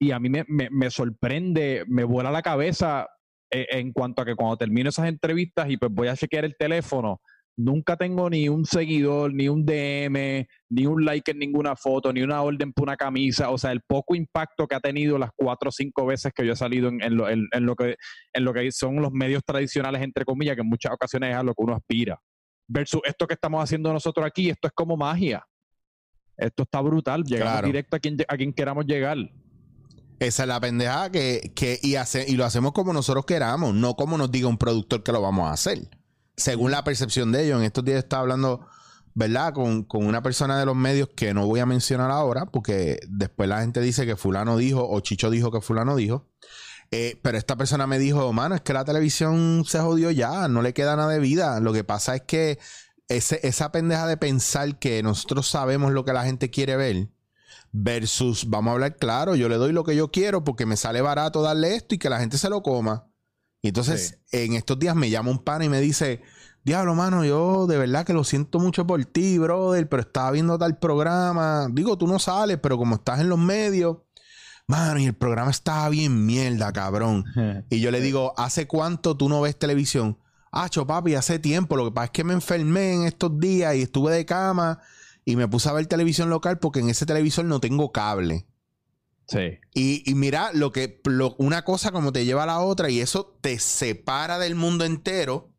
Y a mí me, me, sorprende, me vuela la cabeza eh, en cuanto a que cuando termino esas entrevistas y pues voy a chequear el teléfono, nunca tengo ni un seguidor, ni un DM, ni un like en ninguna foto, ni una orden por una camisa. O sea, el poco impacto que ha tenido las cuatro o cinco veces que yo he salido en, lo, que, en lo que son los medios tradicionales, entre comillas, que en muchas ocasiones es a lo que uno aspira. Versus esto que estamos haciendo nosotros aquí, esto es como magia. Esto está brutal. Llegamos directo a quien, a quien queramos llegar. Esa es la pendejada que, que y, hace, y lo hacemos como nosotros queramos, no como nos diga un productor que lo vamos a hacer según la percepción de ellos. En estos días estaba hablando ¿verdad? Con, con, una persona de los medios que no voy a mencionar ahora, porque después la gente dice que fulano dijo o Chicho dijo que fulano dijo. Eh, pero esta persona me dijo, mano, es que la televisión se jodió ya, no le queda nada de vida. Lo que pasa es que ese, esa pendeja de pensar que nosotros sabemos lo que la gente quiere ver versus, vamos a hablar claro, yo le doy lo que yo quiero porque me sale barato darle esto y que la gente se lo coma. Y entonces en estos días me llama un pan y me dice, diablo, mano, yo de verdad que lo siento mucho por ti, brother, pero estaba viendo tal programa. Digo, tú no sales, pero como estás en los medios, mano, y el programa estaba bien mierda, cabrón. y yo le digo, ¿hace cuánto tú no ves televisión? Acho, papi, hace tiempo. Lo que pasa es que me enfermé en estos días y estuve de cama y me puse a ver televisión local porque en ese televisor no tengo cable. Sí. Y, mira, lo que una cosa como te lleva a la otra y eso te separa del mundo entero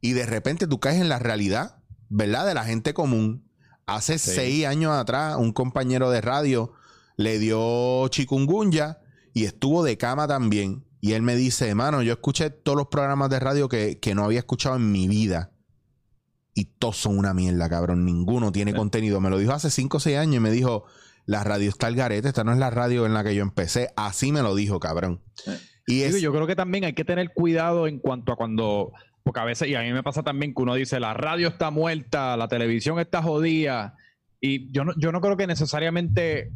y de repente tú caes en la realidad, ¿verdad? De la gente común. Hace seis años atrás, un compañero de radio le dio chikungunya y estuvo de cama también. Y él me dice, hermano, yo escuché todos los programas de radio que, no había escuchado en mi vida. Y todos son una mierda, cabrón. Ninguno tiene contenido. Me lo dijo hace 5 o 6 años y me dijo, la radio está al garete. Esta no es la radio en la que yo empecé. Así me lo dijo, cabrón. Y yo creo que también hay que tener cuidado en cuanto a cuando... Porque a veces, y a mí me pasa también que uno dice, la radio está muerta, la televisión está jodida. Y yo no, yo no creo que necesariamente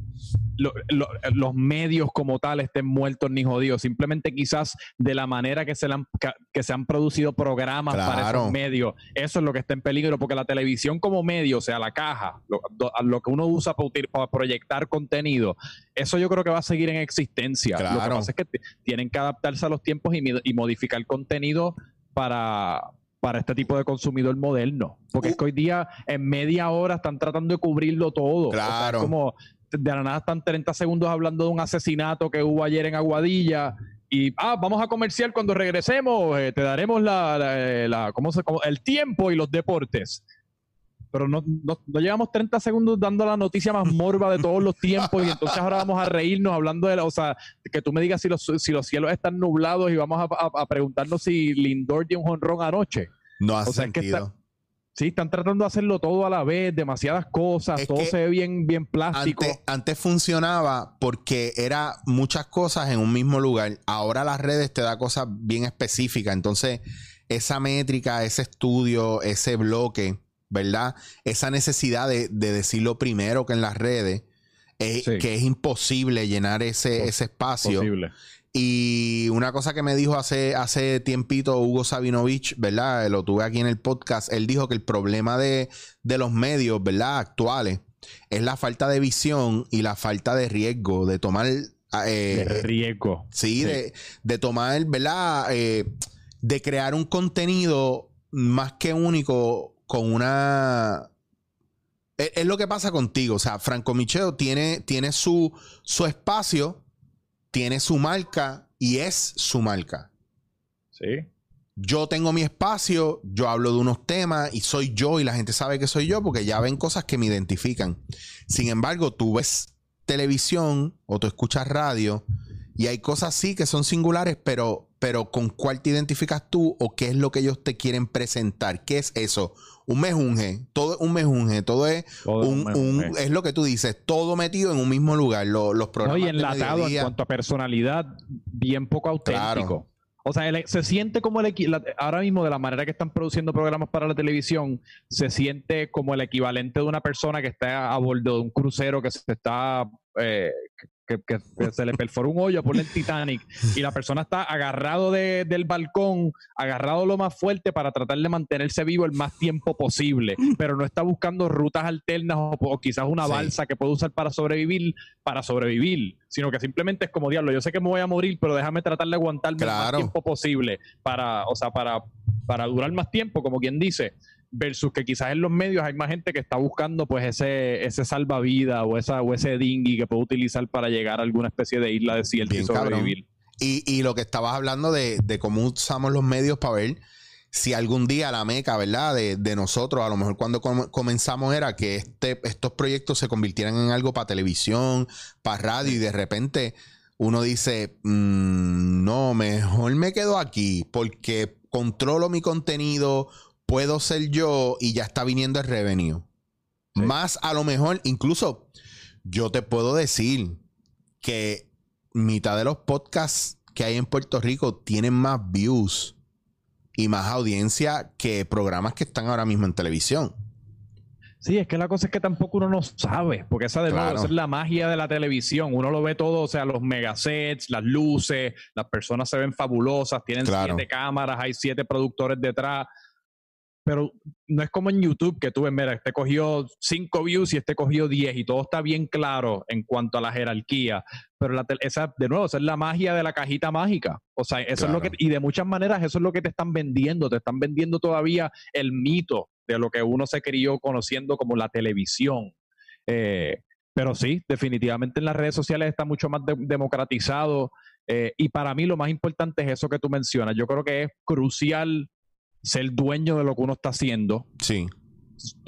los medios como tal estén muertos ni jodidos. Simplemente quizás de la manera que se, han, que, se han producido programas para esos medios. Eso es lo que está en peligro, porque la televisión como medio, o sea, la caja, lo, que uno usa para, para, proyectar contenido, eso yo creo que va a seguir en existencia. Lo que pasa es que tienen que adaptarse a los tiempos y, y modificar contenido para, para este tipo de consumidor moderno. Porque es que hoy día en media hora están tratando de cubrirlo todo. Claro. como de la nada están 30 segundos hablando de un asesinato que hubo ayer en Aguadilla. Y, ah, vamos a comercial cuando regresemos, eh, te daremos la, la, ¿cómo se, el tiempo y los deportes. Pero no, no, llevamos 30 segundos dando la noticia más morba de todos los tiempos y entonces ahora vamos a reírnos hablando de, la, o sea, que tú me digas si los, si los cielos están nublados y vamos a, preguntarnos si Lindor dio un jonrón anoche. No hace sentido. Sí, están tratando de hacerlo todo a la vez, demasiadas cosas, todo se ve bien, bien plástico. Antes, funcionaba porque era muchas cosas en un mismo lugar. Ahora las redes te da cosas bien específicas. Entonces, esa métrica, ese estudio, ese bloque, ¿verdad? Esa necesidad de, decirlo primero que en las redes, que es imposible llenar ese, ese espacio. Y una cosa que me dijo hace, hace tiempito Hugo Sabinovich, ¿verdad? Lo tuve aquí en el podcast. Él dijo que el problema de, los medios, ¿verdad? Actuales es la falta de visión y la falta de riesgo, de tomar... Eh, de riesgo. Sí, De, de, tomar, ¿verdad? Eh, de crear un contenido más que único con una... Es, lo que pasa contigo. O sea, Franco Micheo tiene, tiene su, su espacio tiene su marca y es su marca. Sí. Yo tengo mi espacio, yo hablo de unos temas y soy yo y la gente sabe que soy yo porque ya ven cosas que me identifican. Sin embargo, tú ves televisión o tú escuchas radio y hay cosas sí que son singulares, pero, pero con cuál te identificas tú o qué es lo que ellos te quieren presentar. ¿Qué es eso? un mejunje, todo es un mejunje, todo es un, es lo que tú dices, todo metido en un mismo lugar, los programas. No, y enlatado en cuanto a personalidad, bien poco auténtico. O sea, se siente como el ahora mismo de la manera que están produciendo programas para la televisión, se siente como el equivalente de una persona que está a bordo de un crucero que se está eh, que, se le perforó un hoyo por el Titanic y la persona está agarrado del balcón, agarrado lo más fuerte para tratar de mantenerse vivo el más tiempo posible, pero no está buscando rutas alternas o, quizás una balsa que pueda usar para sobrevivir, para sobrevivir, sino que simplemente es como diablo, yo sé que me voy a morir, pero déjame tratar de aguantarme el más tiempo posible para, o sea, para, para durar más tiempo, como quien dice versus que quizás en los medios hay más gente que está buscando pues ese, ese salvavidas o, esa, o ese dinghy que puede utilizar para llegar a alguna especie de isla desierta y sobrevivir. Y, y, lo que estabas hablando de, de, cómo usamos los medios para ver si algún día la meca, ¿verdad? De, de nosotros, a lo mejor cuando comenzamos era que este, estos proyectos se convirtieran en algo para televisión, para radio y de repente uno dice, mm, no, mejor me quedo aquí porque controlo mi contenido, puedo ser yo y ya está viniendo el revenue. Más a lo mejor, incluso yo te puedo decir que mitad de los podcasts que hay en Puerto Rico tienen más views y más audiencia que programas que están ahora mismo en televisión. Sí, es que la cosa es que tampoco uno no sabe, porque esa de nuevo es la magia de la televisión. Uno lo ve todo, o sea, los megasets, las luces, las personas se ven fabulosas, tienen siete cámaras, hay siete productores detrás pero no es como en YouTube que tú ves, mira, este cogió cinco views y este cogió 10 y todo está bien claro en cuanto a la jerarquía. Pero la esa, de nuevo, esa es la magia de la cajita mágica. O sea, eso es lo que, y de muchas maneras eso es lo que te están vendiendo. Te están vendiendo todavía el mito de lo que uno se crió conociendo como la televisión. Eh, pero sí, definitivamente en las redes sociales está mucho más democratizado. Eh, y para mí lo más importante es eso que tú mencionas. Yo creo que es crucial ser dueño de lo que uno está haciendo. Sí.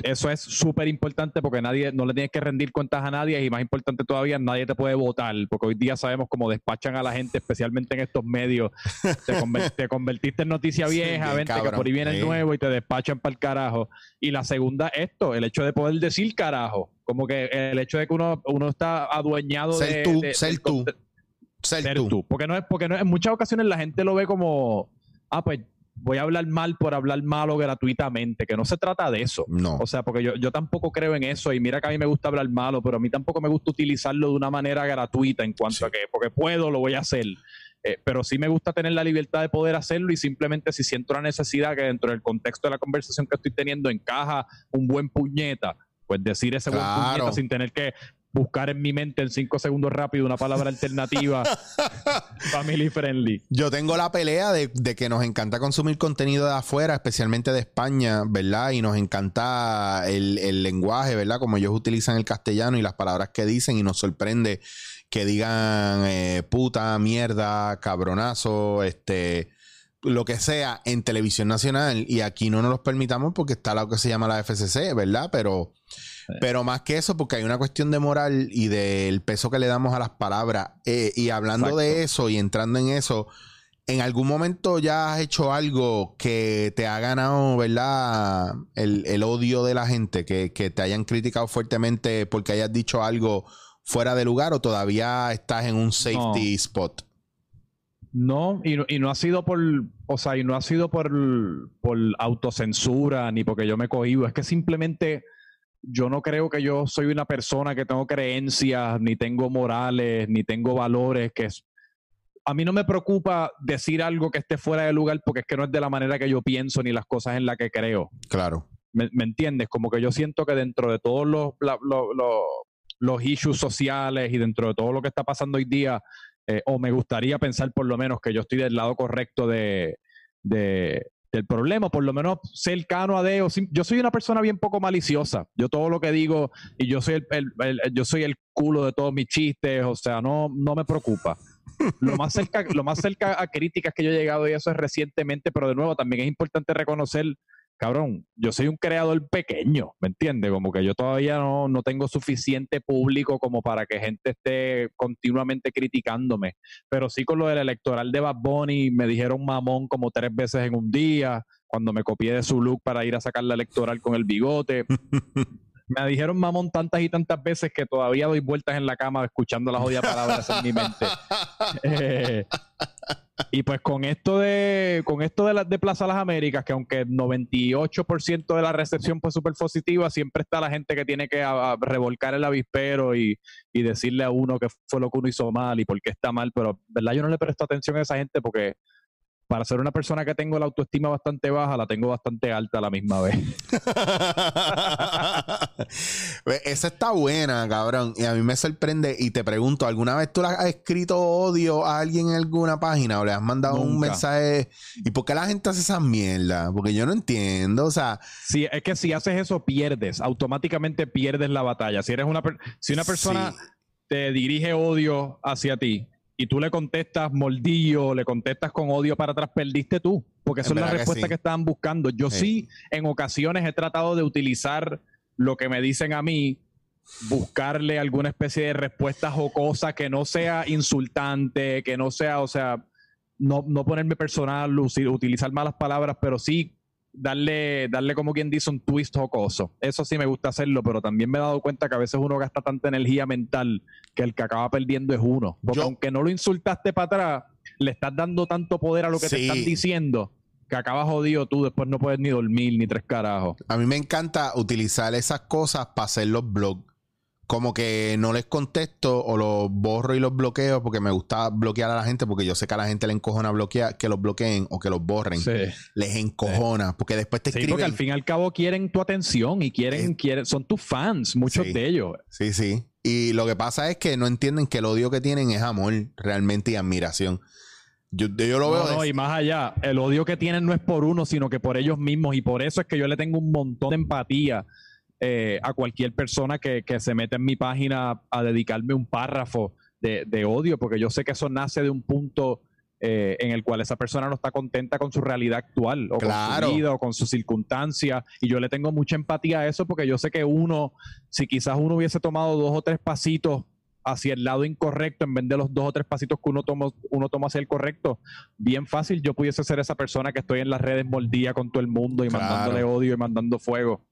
Eso es súper importante porque nadie, no le tienes que rendir cuentas a nadie y más importante todavía, nadie te puede votar, porque hoy día sabemos cómo despachan a la gente, especialmente en estos medios. Te, convertiste en noticia vieja, vente que por ahí viene el nuevo y te despachan para el carajo. Y la segunda, esto, el hecho de poder decir carajo, como que el hecho de que uno, uno está adueñado ser de, Tú, ser tú, ser, tú. Porque no es, porque no, en muchas ocasiones la gente lo ve como, ah, pues voy a hablar mal por hablar malo gratuitamente, que no se trata de eso. No. O sea, porque yo, yo tampoco creo en eso y mira que a mí me gusta hablar malo, pero a mí tampoco me gusta utilizarlo de una manera gratuita en cuanto a que, porque puedo, lo voy a hacer. Eh, pero sí me gusta tener la libertad de poder hacerlo y simplemente si siento la necesidad que dentro del contexto de la conversación que estoy teniendo encaja un buen puñeta, pues decir ese buen puñeta sin tener que buscar en mi mente en cinco segundos rápido una palabra alternativa family friendly. Yo tengo la pelea de, que nos encanta consumir contenido de afuera, especialmente de España, ¿verdad? Y nos encanta el, lenguaje, ¿verdad? Como ellos utilizan el castellano y las palabras que dicen y nos sorprende que digan eh, puta, mierda, cabronazo, este lo que sea en televisión nacional y aquí no nos los permitamos porque está lo que se llama la FCC, ¿verdad? Pero pero más que eso, porque hay una cuestión de moral y del peso que le damos a las palabras. Eh, y hablando de eso y entrando en eso, ¿en algún momento ya has hecho algo que te ha ganado, ¿verdad? El, odio de la gente, que, te hayan criticado fuertemente porque hayas dicho algo fuera de lugar o todavía estás en un safety spot? No, y no, y no ha sido por, o sea, y no ha sido por, por autocensura ni porque yo me cohibo, es que simplemente yo no creo que yo soy una persona que tengo creencias, ni tengo morales, ni tengo valores, que es, a mí no me preocupa decir algo que esté fuera de lugar porque es que no es de la manera que yo pienso ni las cosas en las que creo. Claro. ¿Me, entiendes? Como que yo siento que dentro de todos los, los, issues sociales y dentro de todo lo que está pasando hoy día, eh, o me gustaría pensar por lo menos que yo estoy del lado correcto de, el problema, por lo menos cercano a Deo. Yo soy una persona bien poco maliciosa. Yo todo lo que digo, y yo soy el, yo soy el culo de todos mis chistes, o sea, no, no me preocupa. Lo más, cerca, lo más cerca a críticas que yo he llegado, y eso es recientemente, pero de nuevo también es importante reconocer cabrón, yo soy un creador pequeño, ¿me entiendes? Como que yo todavía no, no, tengo suficiente público como para que gente esté continuamente criticándome. Pero sí con lo del electoral de Bad Bunny, me dijeron mamón como tres veces en un día, cuando me copié de su look para ir a sacar la electoral con el bigote. me dijeron mamón tantas y tantas veces que todavía doy vueltas en la cama escuchando las odias palabras en mi mente. Eh, y pues con esto de con esto de, la, de Plaza Las Américas, que aunque el 98% de la recepción fue súper positiva, siempre está la gente que tiene que revolcar el avispero y, y, decirle a uno que fue lo que uno hizo mal y por qué está mal. Pero, ¿verdad? Yo no le presto atención a esa gente porque para ser una persona que tengo la autoestima bastante baja, la tengo bastante alta a la misma vez. Esa está buena, cabrón. Y a mí me sorprende. Y te pregunto, ¿alguna vez tú le has escrito odio a alguien en alguna página o le has mandado un mensaje? ¿Y por qué la gente hace esa mierda? Porque yo no entiendo. O sea. Sí, es que si haces eso, pierdes. Automáticamente pierdes la batalla. Si eres una, si una persona te dirige odio hacia ti, y tú le contestas moldillo, le contestas con odio para atrás, perdiste tú, porque esa es la respuesta que, estaban buscando. Yo sí. en ocasiones he tratado de utilizar lo que me dicen a mí, buscarle alguna especie de respuesta jocosa que no sea insultante, que no sea, o sea, no, no ponerme personal, utilizar malas palabras, pero sí darle, darle como quien dice un twist jocoso. Eso sí me gusta hacerlo, pero también me he dado cuenta que a veces uno gasta tanta energía mental que el que acaba perdiendo es uno. Porque Yo- aunque no lo insultaste para atrás, le estás dando tanto poder a lo que te están diciendo que acabas jodido tú, después no puedes ni dormir ni tres carajos. A mí me encanta utilizar esas cosas para hacer los blogs. Como que no les contesto o los borro y los bloqueo porque me gusta bloquear a la gente porque yo sé que a la gente le encojona bloquear, que los bloqueen o que los borren. Sí. Les encojona porque después te Sí, escriben. porque al fin y al cabo quieren tu atención y quieren, quieren, son tus fans, muchos de ellos. Sí, sí. Y lo que pasa es que no entienden que el odio que tienen es amor realmente y admiración. Yo, yo lo veo. No, no, y más allá, el odio que tienen no es por uno, sino que por ellos mismos. Y por eso es que yo le tengo un montón de empatía eh, a cualquier persona que, que se mete en mi página a dedicarme un párrafo de, de odio, porque yo sé que eso nace de un punto eh, en el cual esa persona no está contenta con su realidad actual, o Claro. con su vida, o con sus circunstancias. Y yo le tengo mucha empatía a eso, porque yo sé que uno, si quizás uno hubiese tomado dos o tres pasitos hacia el lado incorrecto en vez de los dos o tres pasitos que uno toma, uno toma hacia el correcto, bien fácil yo pudiese ser esa persona que estoy en las redes mordida con todo el mundo y Claro. mandándole odio y mandando fuego.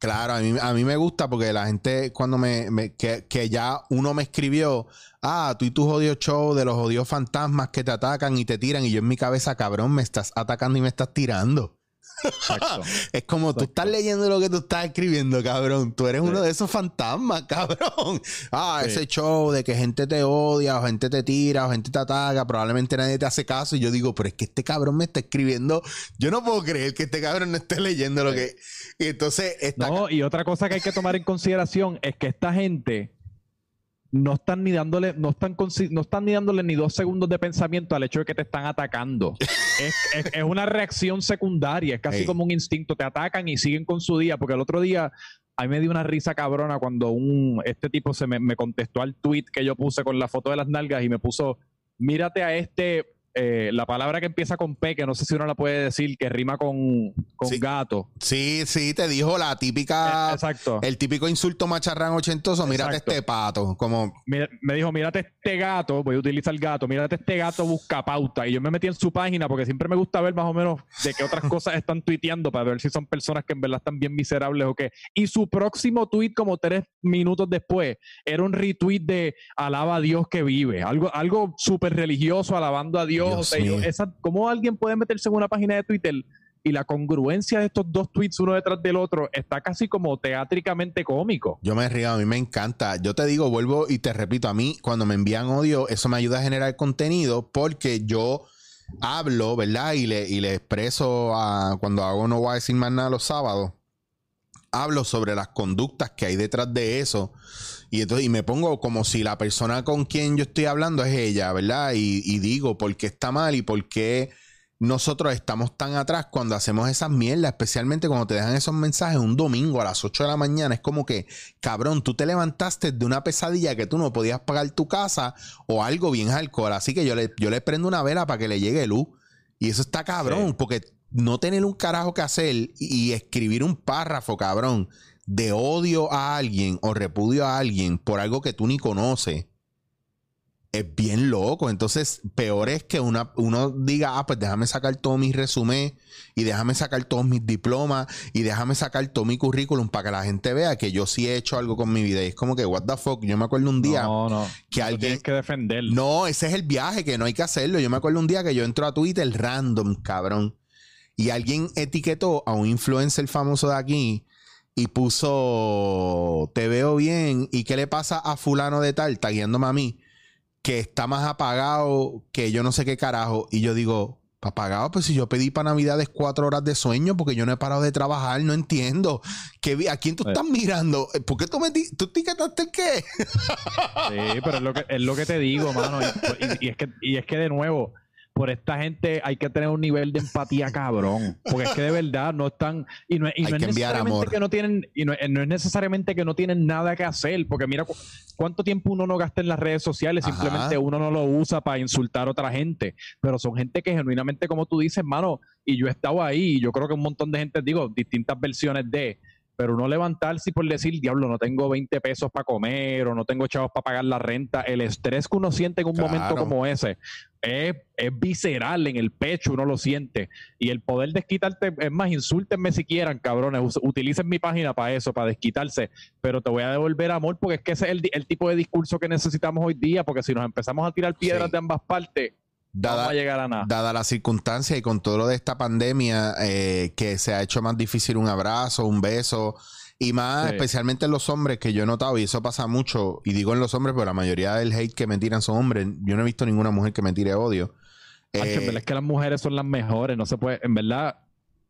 Claro, a mí, a mí me gusta porque la gente cuando me, que, que ya uno me escribió, ah, tú y tus odios show de los odios fantasmas que te atacan y te tiran y yo en mi cabeza, cabrón, me estás atacando y me estás tirando. Exacto. Es como tú estás leyendo lo que tú estás escribiendo, cabrón. Tú eres Sí. uno de esos fantasmas, cabrón. Ah, Sí. ese show de que gente te odia o gente te tira o gente te ataca, probablemente nadie te hace caso. Y yo digo, pero es que este cabrón me está escribiendo. Yo no puedo creer que este cabrón no esté leyendo lo que. Y entonces. No, y otra cosa que hay que tomar en consideración es que esta gente no están ni dándole, no están, no están ni dándole ni dos segundos de pensamiento al hecho de que te están atacando. es, es- es una reacción secundaria, es casi como un instinto. Te atacan y siguen con su día, porque el otro día a mí me dio una risa cabrona cuando un este tipo se me, me contestó al tweet que yo puse con la foto de las nalgas y me puso, mírate a este, eh, la palabra que empieza con P, que no sé si uno la puede decir, que rima con, con Sí. gato. Sí, sí, te dijo la Eh, típica. Exacto. El típico insulto macharrán ochentoso. Mírate Exacto. este pato. Como. Me dijo, mírate este gato, voy a utilizar el gato, mírate este gato busca pauta. Y yo me metí en su página porque siempre me gusta ver más o menos de qué otras cosas están tuiteando para ver si son personas que en verdad están bien miserables o qué. Y su próximo tweet, como tres minutos después, era un retweet de alaba a Dios que vive. Algo, algo súper religioso, alabando a Dios. Dios O sea, yo- mío. esa- ¿Cómo alguien puede meterse en una página de Twitter? Y la congruencia de estos dos tweets uno detrás del otro está casi como teátricamente cómico. Yo me río, a mí me encanta. Yo te digo, vuelvo y te repito, a mí cuando me envían odio, eso me ayuda a generar contenido porque yo hablo, ¿verdad? Y le, y le expreso a, cuando hago no voy a decir más nada los sábados, hablo sobre las conductas que hay detrás de eso. Y entonces, y me pongo como si la persona con quien yo estoy hablando es ella, ¿verdad? Y, y digo por qué está mal y por qué nosotros estamos tan atrás cuando hacemos esas mierdas, especialmente cuando te dejan esos mensajes un domingo a las 8 de la mañana. Es como que, cabrón, tú te levantaste de una pesadilla que tú no podías pagar tu casa o algo bien alcohol. Así que yo le, yo le prendo una vela para que le llegue luz. Y eso está cabrón, Sí. porque no tener un carajo que hacer y escribir un párrafo, cabrón, de odio a alguien o repudio a alguien por algo que tú ni conoces es bien loco. Entonces, peor es que una, uno diga, ah, pues déjame sacar todo mi resumen y déjame sacar todos mis diplomas y déjame sacar todo mi currículum para que la gente vea que yo sí he hecho algo con mi vida. Y es como que, what the fuck. Yo me acuerdo un día no, no. que alguien. tienes que defender. No, ese es el viaje, que no hay que hacerlo. Yo me acuerdo un día que yo entro a Twitter random, cabrón. Y alguien etiquetó a un influencer famoso de aquí y puso, te veo bien. ¿Y qué le pasa a fulano de tal, tagueándome a mí? Que está más apagado que yo no sé qué carajo. Y yo digo, apagado, pues si yo pedí para Navidades cuatro horas de sueño porque yo no he parado de trabajar, no entiendo. ¿Qué ¿A quién tú Eh. estás mirando? ¿Por qué tú me tú etiquetaste el qué? Sí, pero es lo que, es lo que te digo, mano. Y, y- y es que, y es que de nuevo, por esta gente hay que tener un nivel de empatía cabrón. Porque es que de verdad no están. Y no, es- y Hay no es que enviar necesariamente amor. que no tienen. Y no, no es necesariamente que no tienen nada que hacer. Porque mira cu- cuánto tiempo uno no gasta en las redes sociales. Ajá. Simplemente uno no lo usa para insultar a otra gente. Pero son gente que genuinamente, como tú dices, mano, y yo he estado ahí. Y yo creo que un montón de gente, digo, distintas versiones de. Pero uno levantarse y por decir, diablo, no tengo 20 pesos para comer o no tengo chavos para pagar la renta, el estrés que uno siente en un Claro. momento como ese, es, es visceral en el pecho, uno lo siente. Y el poder desquitarte, es más, insúltenme si quieran, cabrones, utilicen mi página para eso, para desquitarse, pero te voy a devolver amor porque es que ese es el, tipo de discurso que necesitamos hoy día, porque si nos empezamos a tirar piedras Sí. de ambas partes, no vamos a llegar a nada. Dada la circunstancia y con todo lo de esta pandemia, eh, que se ha hecho más difícil un abrazo, un beso, y más Sí. especialmente en los hombres, que yo he notado, y eso pasa mucho, y digo en los hombres, pero la mayoría del hate que me tiran son hombres. Yo no he visto ninguna mujer que me tire odio. Eh, es que las mujeres son las mejores, no se puede, en verdad,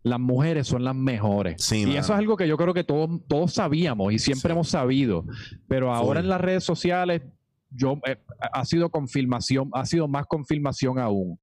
las mujeres son las mejores. Sí, y mano. eso es algo que yo creo que todos, todos sabíamos y siempre Sí. hemos sabido. Pero ahora en las redes sociales, yo eh, ha sido confirmación, ha sido más confirmación aún.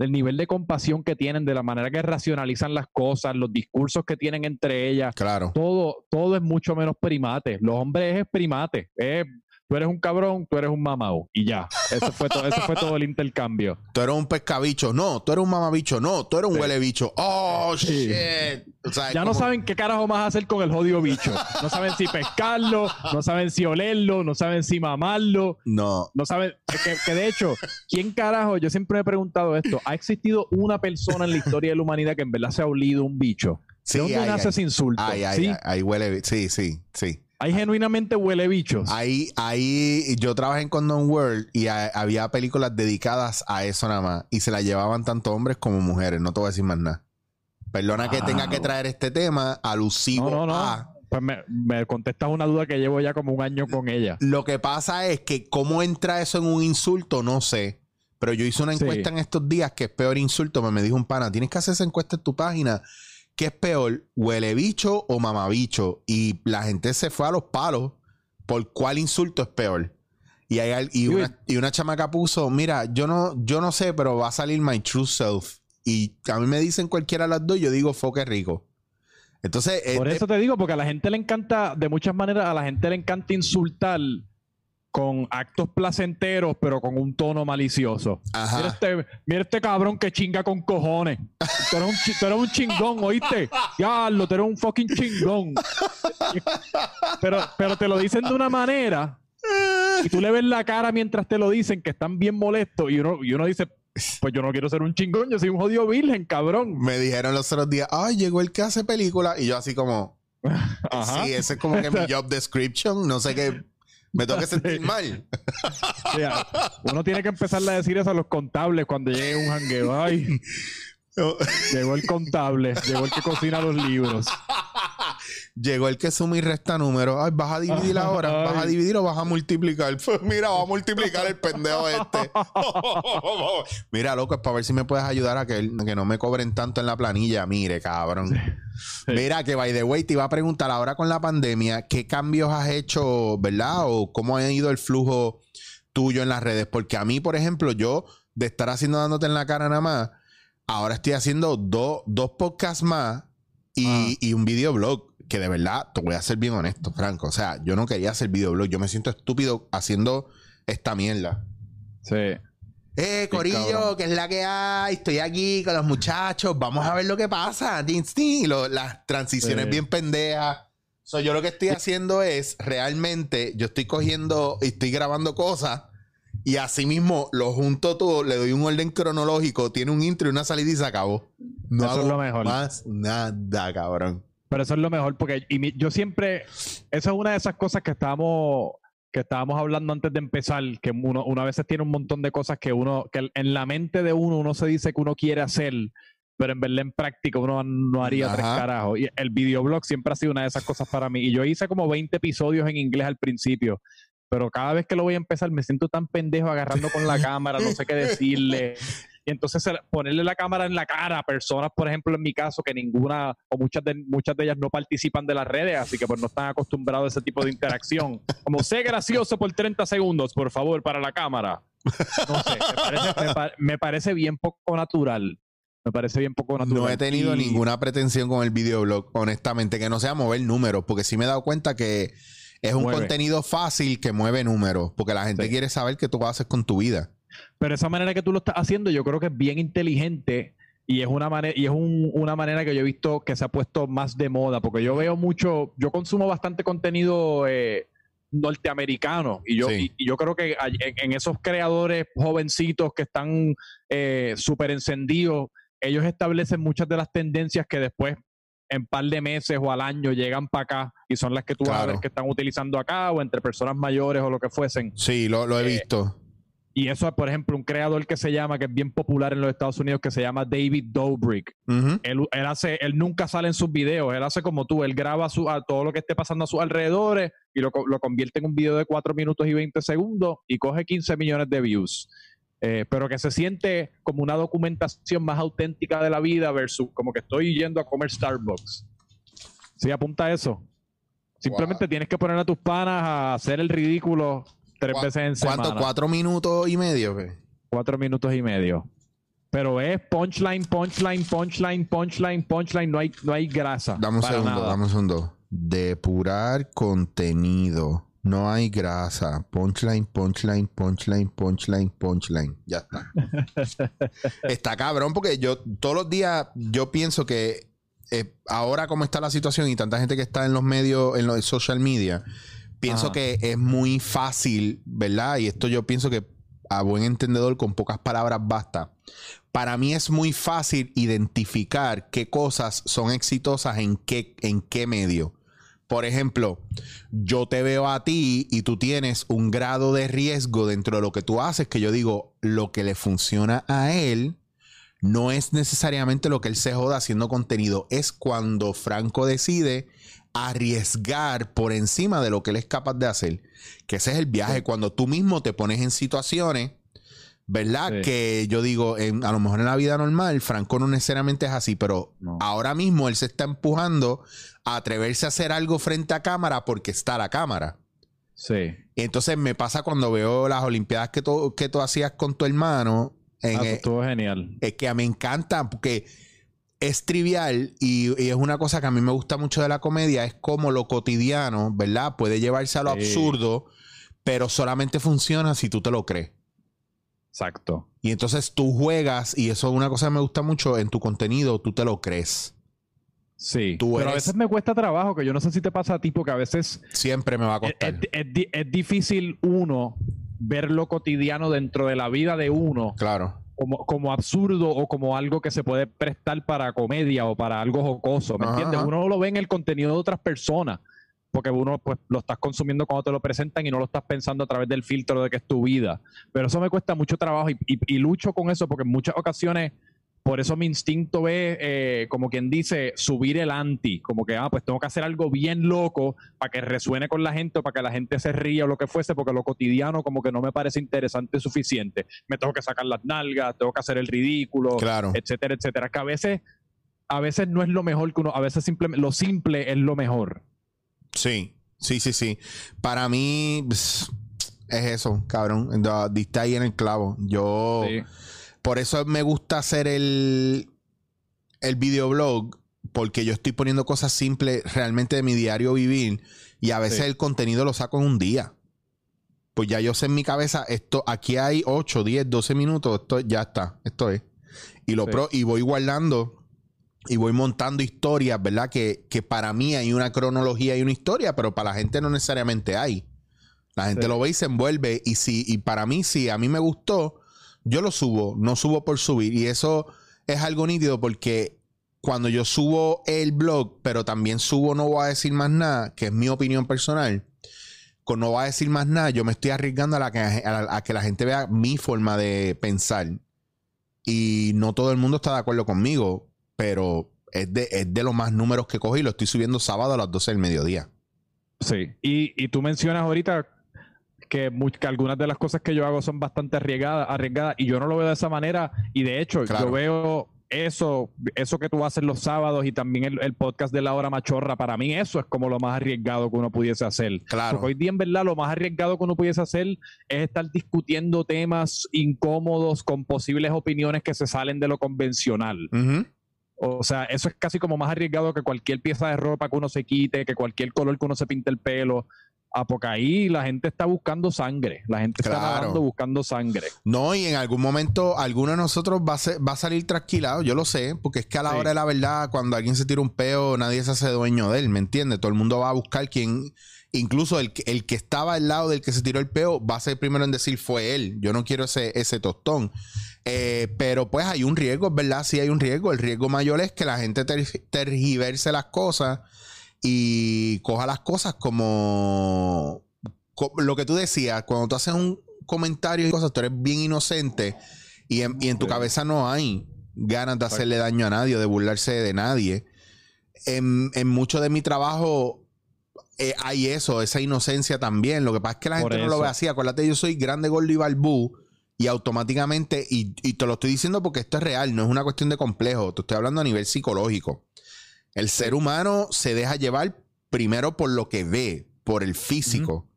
Del nivel de compasión que tienen, de la manera que racionalizan las cosas, los discursos que tienen entre ellas. claro. Todo, todo es mucho menos primate. Los hombres es primate. Es, tú eres un cabrón, tú eres un mamao. Y ya. Eso fue, todo, eso fue todo el intercambio. Tú eres un pescabicho. No, tú eres un mamabicho. No, tú eres un Sí. huele bicho. Oh, Sí. shit. O sea, es Ya no saben qué carajo más hacer con el jodido bicho. No saben si pescarlo, no saben si olerlo, no saben si mamarlo, No. no saben. Que, que de hecho, ¿quién carajo? Yo siempre me he preguntado esto. ¿Ha existido una persona en la historia de la humanidad que en verdad se ha olido un bicho? Sí, ¿De dónde hay, nace hay. ese insulto? Ay, ay, ¿Sí? ay, ay, huele Sí, sí, sí. Hay genuinamente huele bichos. Ahí, ahí, yo trabajé en Condom World y a- había películas dedicadas a eso nada más. Y se la llevaban tanto hombres como mujeres. No te voy a decir más nada. Perdona que tenga que traer este tema alusivo No, no, no. a. Pues me, me contestas una duda que llevo ya como un año con ella. Lo que pasa es que cómo entra eso en un insulto, no sé. Pero yo hice una Sí. encuesta en estos días que es peor insulto. Me, me dijo un pana, tienes que hacer esa encuesta en tu página. ¿Qué es peor, huele bicho o mamabicho? Y la gente se fue a los palos por cuál insulto es peor. Y, hay, y, una, y una chamaca puso, mira, yo no, yo no sé, pero va a salir my true self. Y a mí me dicen cualquiera de las dos, yo digo, foque rico. Entonces, Por eh, eso te digo, porque a la gente le encanta, de muchas maneras, a la gente le encanta insultar con actos placenteros, pero con un tono malicioso. Ajá. Mira este, mira este cabrón que chinga con cojones. Tú eres un, chi- tú eres un chingón, ¿oíste? Ya, lo tú eres un fucking chingón. Pero, pero te lo dicen de una manera y tú le ves la cara mientras te lo dicen que están bien molestos y uno, y uno dice, pues yo no quiero ser un chingón, yo soy un jodido virgen, cabrón. me dijeron los otros días, ay, llegó el que hace película. Y yo así como, Ajá. Sí, ese es como que mi job description. No sé qué. Me tengo que sentir mal. O sea, uno tiene que empezarle a decir eso a los contables cuando llegue un jangueo. Ay, llegó el contable, llegó el que cocina los libros. Llegó el que suma y resta números. Ay, vas a dividir ahora. ¿Vas a dividir o vas a multiplicar? Pues mira, va a multiplicar el pendejo este. mira, loco, es para ver si me puedes ayudar a que, que no me cobren tanto en la planilla. Mire, cabrón. Mira, que by the way, te iba a preguntar ahora con la pandemia, ¿qué cambios has hecho, verdad? O cómo ha ido el flujo tuyo en las redes. Porque a mí, por ejemplo, yo de estar haciendo dándote en la cara nada más, ahora estoy haciendo dos dos podcasts más y, Ah. y un videoblog. Que de verdad, te voy a ser bien honesto, Franco. O sea, yo no quería hacer videoblog. Yo me siento estúpido haciendo esta mierda. Sí. Eh, Corillo, que es la que hay. Estoy aquí con los muchachos. Vamos a ver lo que pasa. Y lo- las transiciones Sí. bien pendejas. So, yo lo que estoy haciendo es realmente, yo estoy cogiendo y estoy grabando cosas y así mismo lo junto todo, le doy un orden cronológico, tiene un intro y una salida y se acabó. No Eso es hago lo mejor. más nada, cabrón. Pero eso es lo mejor porque y mi- yo siempre, eso es una de esas cosas que estábamos, que estábamos hablando antes de empezar, que uno, uno a veces tiene un montón de cosas que uno, que en la mente de uno uno se dice que uno quiere hacer, pero en verdad en práctica uno no haría tres carajos. Y el videoblog siempre ha sido una de esas cosas para mí. Y yo hice como 20 episodios en inglés al principio. Pero cada vez que lo voy a empezar me siento tan pendejo agarrando con la cámara, no sé qué decirle. Y entonces ponerle la cámara en la cara a personas, por ejemplo, en mi caso, que ninguna o muchas de, muchas de ellas no participan de las redes, así que pues no están acostumbrados a ese tipo de interacción. Como sé gracioso por 30 segundos, por favor, para la cámara. No sé, me parece, me pa- me parece bien poco natural. Me parece bien poco natural. No he tenido Y- ninguna pretensión con el videoblog, honestamente, que no sea mover números, porque sí me he dado cuenta que es un Mueve. contenido fácil que mueve números, porque la gente Sí. quiere saber qué tú haces con tu vida. Pero esa manera que tú lo estás haciendo, yo creo que es bien inteligente y es una manera y es un- una manera que yo he visto que se ha puesto más de moda, porque yo veo mucho, yo consumo bastante contenido eh, norteamericanos. Y yo, Sí. y, y yo creo que hay- en, en esos creadores jovencitos que están eh, súper encendidos, ellos establecen muchas de las tendencias que después en par de meses o al año llegan para acá y son las que tú vas a Claro. ver que están utilizando acá o entre personas mayores o lo que fuesen. Sí, lo, lo he Eh, visto. Y eso, por ejemplo, un creador que se llama, que es bien popular en los Estados Unidos, que se llama David Dobrik. Él, él hace, él nunca sale en sus videos, él hace como tú, él graba su, a todo lo que esté pasando a sus alrededores y lo, lo convierte en un video de 4 minutos y 20 segundos y coge 15 millones de views. Eh, pero que se siente como una documentación más auténtica de la vida versus como que estoy yendo a comer Starbucks. Sí, apunta a eso. Simplemente tienes que poner a tus panas a hacer el ridículo tres ¿Cu- veces en ¿Cuánto? ¿Cuatro minutos y medio? qué? Cuatro minutos y medio. Pero es punchline, punchline, punchline, punchline, punchline. No hay, no hay grasa. Dame un segundo, nada. dame un segundo. Depurar contenido. No hay grasa. Punchline, punchline, punchline, punchline, punchline. Ya está. está cabrón porque yo todos los días yo pienso que eh, ahora como está la situación y tanta gente que está en los medios, en los social media, pienso Ajá. que es muy fácil, ¿verdad? Y esto yo pienso que a buen entendedor con pocas palabras basta. Para mí es muy fácil identificar qué cosas son exitosas en qué, en qué medio. Por ejemplo, yo te veo a ti y tú tienes un grado de riesgo dentro de lo que tú haces que yo digo, lo que le funciona a él no es necesariamente lo que él se joda haciendo contenido, es cuando Franco decide arriesgar por encima de lo que él es capaz de hacer. Que ese es el viaje, Sí. cuando tú mismo te pones en situaciones, ¿verdad? Sí. Que yo digo, en- a lo mejor en la vida normal, Franco no necesariamente es así, pero No. ahora mismo él se está empujando a atreverse a hacer algo frente a cámara porque está la cámara. Sí. Entonces me pasa cuando veo las Olimpiadas que tú, que tú hacías con tu hermano. En, Ah, eh, estuvo genial. es que me encanta porque es trivial y, y es una cosa que a mí me gusta mucho de la comedia, es como lo cotidiano, ¿verdad? Puede llevarse a lo Sí. absurdo, pero solamente funciona si tú te lo crees. Exacto. Y entonces tú juegas, y eso es una cosa que me gusta mucho, en tu contenido tú te lo crees. Sí. Tú Pero a veces me cuesta trabajo, que yo no sé si te pasa a ti, porque a veces Siempre me va a costar. es- es di- es difícil uno ver lo cotidiano dentro de la vida de uno Claro. Como, como absurdo o como algo que se puede prestar para comedia o para algo jocoso, ¿me Ajá, entiendes? Uno lo ve en el contenido de otras personas, porque uno pues lo estás consumiendo cuando te lo presentan y no lo estás pensando a través del filtro de que es tu vida. Pero eso me cuesta mucho trabajo y, y- y lucho con eso porque en muchas ocasiones, por eso mi instinto es, eh, como quien dice, subir el anti, como que, ah, pues tengo que hacer algo bien loco para que resuene con la gente o para que la gente se ría o lo que fuese, porque lo cotidiano como que no me parece interesante suficiente. Me tengo que sacar las nalgas, tengo que hacer el ridículo, Claro. etcétera, etcétera. Que a veces, a veces no es lo mejor que uno, a veces simplemente lo simple es lo mejor. Sí, sí, sí, sí. Para mí es eso, cabrón. Diste ahí en el clavo. Yo, Sí. Por eso me gusta hacer el, el videoblog, porque yo estoy poniendo cosas simples realmente de mi diario vivir y a veces Sí. el contenido lo saco en un día. Pues ya yo sé en mi cabeza, esto, aquí hay 8, 10, 12 minutos, esto ya está, esto es. Y lo Sí. pro- y voy guardando y voy montando historias, ¿verdad? Que, que para mí hay una cronología y una historia, pero para la gente no necesariamente hay. La gente Sí. lo ve y se envuelve. Y si, y para mí, si a mí me gustó, yo lo subo, no subo por subir. Y eso es algo nítido porque cuando yo subo el blog, pero también subo no voy a decir más nada, que es mi opinión personal, con no voy a decir más nada, yo me estoy arriesgando a, que, a, la- que la gente vea mi forma de pensar. Y no todo el mundo está de acuerdo conmigo, pero es de, es de los más números que cogí. Lo estoy subiendo sábado a las 12 del mediodía. Sí. Y, y tú mencionas ahorita que, algunas de las cosas que yo hago son bastante arriesgadas, arriesgadas y yo no lo veo de esa manera. Y de hecho, Claro. yo veo eso, eso que tú haces los sábados y también el, el podcast de la hora machorra, para mí eso es como lo más arriesgado que uno pudiese hacer. Claro. Porque hoy día, en verdad, lo más arriesgado que uno pudiese hacer es estar discutiendo temas incómodos con posibles opiniones que se salen de lo convencional. O sea, eso es casi como más arriesgado que cualquier pieza de ropa que uno se quite, que cualquier color que uno se pinte el pelo. A porque ahí la gente está buscando sangre, la gente está nadando buscando sangre. No, y en algún momento alguno de nosotros va a, ser- va a salir trasquilado, yo lo sé, porque es que a la Sí. hora de la verdad, cuando alguien se tira un peo, nadie se hace dueño de él, ¿me entiendes? Todo el mundo va a buscar quien, incluso el, que- el que estaba al lado del que se tiró el peo, va a ser primero en decir fue él. Yo no quiero ese, ese tostón. Eh, pero pues hay un riesgo, es verdad, sí hay un riesgo. El riesgo mayor es que la gente ter- tergiverse las cosas y coja las cosas como co- lo que tú decías, cuando tú haces un comentario y cosas, tú eres bien inocente y en, y en tu Sí. cabeza no hay ganas de hacerle daño a nadie o de burlarse de nadie. En, en mucho de mi trabajo eh, hay eso, esa inocencia también. Lo que pasa es que la Por gente no lo ve así. Acuérdate, yo soy grande, gordo y balbú. Y automáticamente, y, y te lo estoy diciendo porque esto es real, no es una cuestión de complejo, te estoy hablando a nivel psicológico. El ser humano se deja llevar primero por lo que ve, por el físico.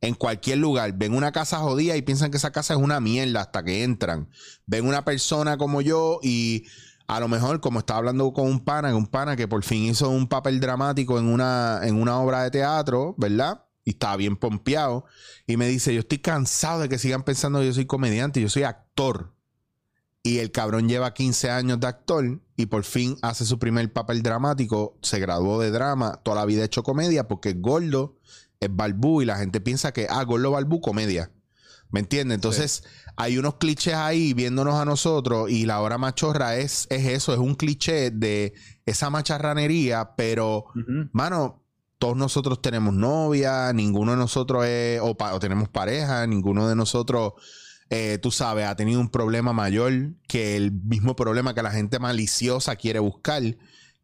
En cualquier lugar, ven una casa jodida y piensan que esa casa es una mierda hasta que entran. Ven una persona como yo y a lo mejor, como estaba hablando con un pana, un pana que por fin hizo un papel dramático en una, en una obra de teatro, ¿verdad? Y estaba bien pompeado. Y me dice, yo estoy cansado de que sigan pensando que yo soy comediante, yo soy actor. Y el cabrón lleva 15 años de actor y por fin hace su primer papel dramático. Se graduó de drama, toda la vida ha hecho comedia porque es gordo, es balbú y la gente piensa que, ah, gordo, balbú, comedia. ¿Me entiendes? Entonces, hay unos clichés ahí viéndonos a nosotros y la hora machorra es, es eso, es un cliché de esa macharranería, pero. Mano, todos nosotros tenemos novia, ninguno de nosotros es, o, pa- o tenemos pareja, ninguno de nosotros, eh, tú sabes, ha tenido un problema mayor que el mismo problema que la gente maliciosa quiere buscar.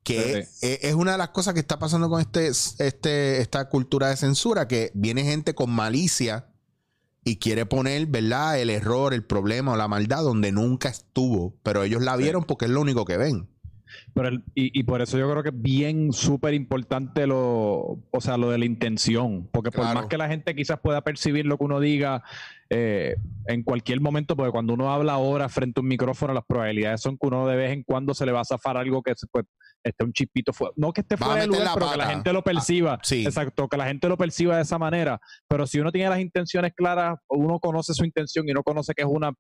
Que Sí, es, es una de las cosas que está pasando con este, este, esta cultura de censura, que viene gente con malicia y quiere poner, ¿verdad? El error, el problema o la maldad donde nunca estuvo, pero ellos la Sí. vieron porque es lo único que ven. Pero el- y, y por eso yo creo que es bien súper importante lo, o sea, lo de la intención. Porque por Claro. más que la gente quizás pueda percibir lo que uno diga eh, en cualquier momento, porque cuando uno habla ahora frente a un micrófono, las probabilidades son que uno de vez en cuando se le va a zafar algo que pues, esté un chispito fuera. No que esté fuera de lugar, la pero que la gente lo perciba. sí. Exacto, que la gente lo perciba de esa manera. Pero si uno tiene las intenciones claras, uno conoce su intención y no conoce que es una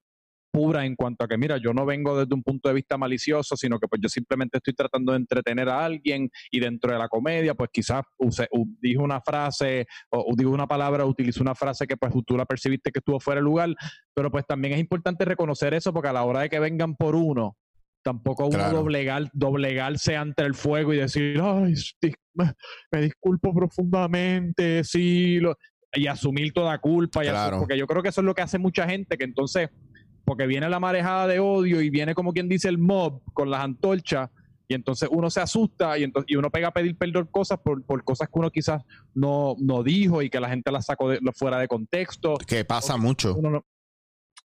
pura en cuanto a que, mira, yo no vengo desde un punto de vista malicioso, sino que pues yo simplemente estoy tratando de entretener a alguien y dentro de la comedia, pues quizás use, u- dije una frase o, o digo una palabra, utilizo una frase que pues tú la percibiste que estuvo fuera de lugar, pero pues también es importante reconocer eso porque a la hora de que vengan por uno, tampoco uno Claro. doblegar, doblegarse ante el fuego y decir, ay, me, disculpo profundamente, sí, lo-", y asumir toda culpa, y porque yo creo que eso es lo que hace mucha gente, que entonces, porque viene la marejada de odio y viene como quien dice el mob con las antorchas, y entonces uno se asusta y, entonces, y uno pega a pedir perdón cosas por, por cosas que uno quizás no, no dijo y que la gente las sacó de, fuera de contexto. Que pasa mucho. No-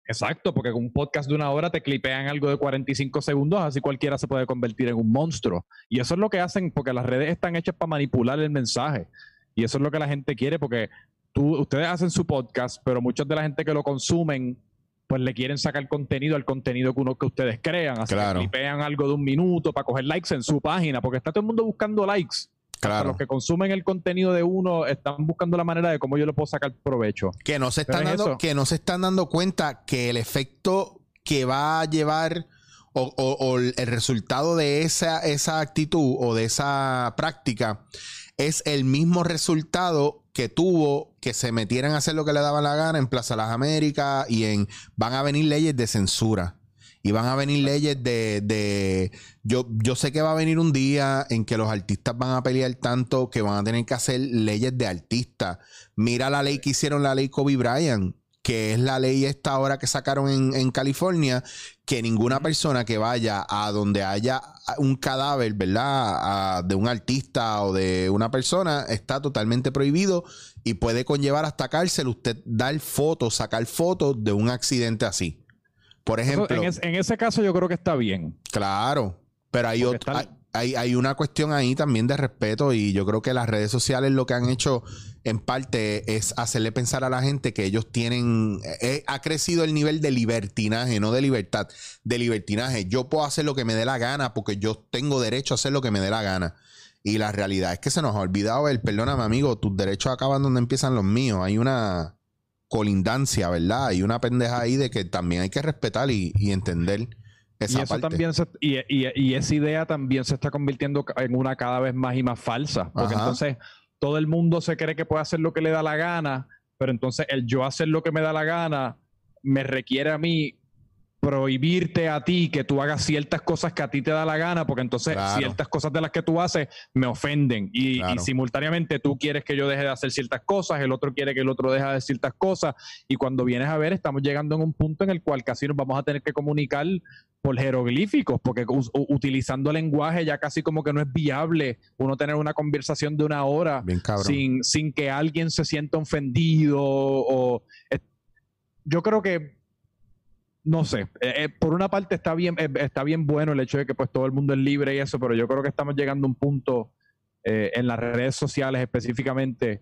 Exacto, porque con un podcast de una hora te clipean algo de 45 segundos, así cualquiera se puede convertir en un monstruo. Y eso es lo que hacen, porque las redes están hechas para manipular el mensaje. Y eso es lo que la gente quiere, porque tú, ustedes hacen su podcast, pero muchos de la gente que lo consumen, pues le quieren sacar contenido al contenido que, uno, que ustedes crean. Así Claro. que clipean algo de un minuto para coger likes en su página, porque está todo el mundo buscando likes. Hasta Claro. Los que consumen el contenido de uno están buscando la manera de cómo yo le puedo sacar provecho. Que no se están es dando, eso. que no se están dando cuenta que el efecto que va a llevar o, o- el resultado de esa, esa actitud o de esa práctica es el mismo resultado que tuvo que se metieran a hacer lo que le daba la gana en Plaza Las Américas y en van a venir leyes de censura. Y van a venir leyes de, de- yo, yo sé que va a venir un día en que los artistas van a pelear tanto que van a tener que hacer leyes de artistas. Mira la ley que hicieron, la ley Kobe Bryant, que es la ley esta ahora que sacaron en, en California, que ninguna persona que vaya a donde haya un cadáver, ¿verdad? A- de un artista o de una persona, está totalmente prohibido y puede conllevar hasta cárcel usted dar fotos, sacar fotos de un accidente así. Por Eso, ejemplo, en, es- en ese caso yo creo que está bien. Claro, pero hay, otro- está- hay, hay- hay una cuestión ahí también de respeto y yo creo que las redes sociales lo que han hecho en parte es hacerle pensar a la gente que ellos tienen, eh, ha crecido el nivel de libertinaje, no de libertad, de libertinaje. Yo puedo hacer lo que me dé la gana porque yo tengo derecho a hacer lo que me dé la gana. Y la realidad es que se nos ha olvidado el, perdóname amigo, tus derechos acaban donde empiezan los míos. Hay una colindancia, ¿verdad? Hay una pendeja ahí de que también hay que respetar y, entender esa y eso también y, esa idea también se está convirtiendo en una cada vez más y más falsa. Porque entonces todo el mundo se cree que puede hacer lo que le da la gana, pero entonces el yo hacer lo que me da la gana me requiere a mí prohibirte a ti que tú hagas ciertas cosas que a ti te da la gana, porque entonces ciertas cosas de las que tú haces me ofenden. Y, simultáneamente tú quieres que yo deje de hacer ciertas cosas, el otro quiere que el otro deje de hacer ciertas cosas. Y cuando vienes a ver estamos llegando en un punto en el cual casi nos vamos a tener que comunicar por jeroglíficos, porque utilizando lenguaje ya casi como que no es viable uno tener una conversación de una hora sin, sin que alguien se sienta ofendido o... Yo creo que no sé, eh, eh, por una parte está bien, eh, está bien bueno el hecho de que pues todo el mundo es libre y eso, pero yo creo que estamos llegando a un punto en las redes sociales específicamente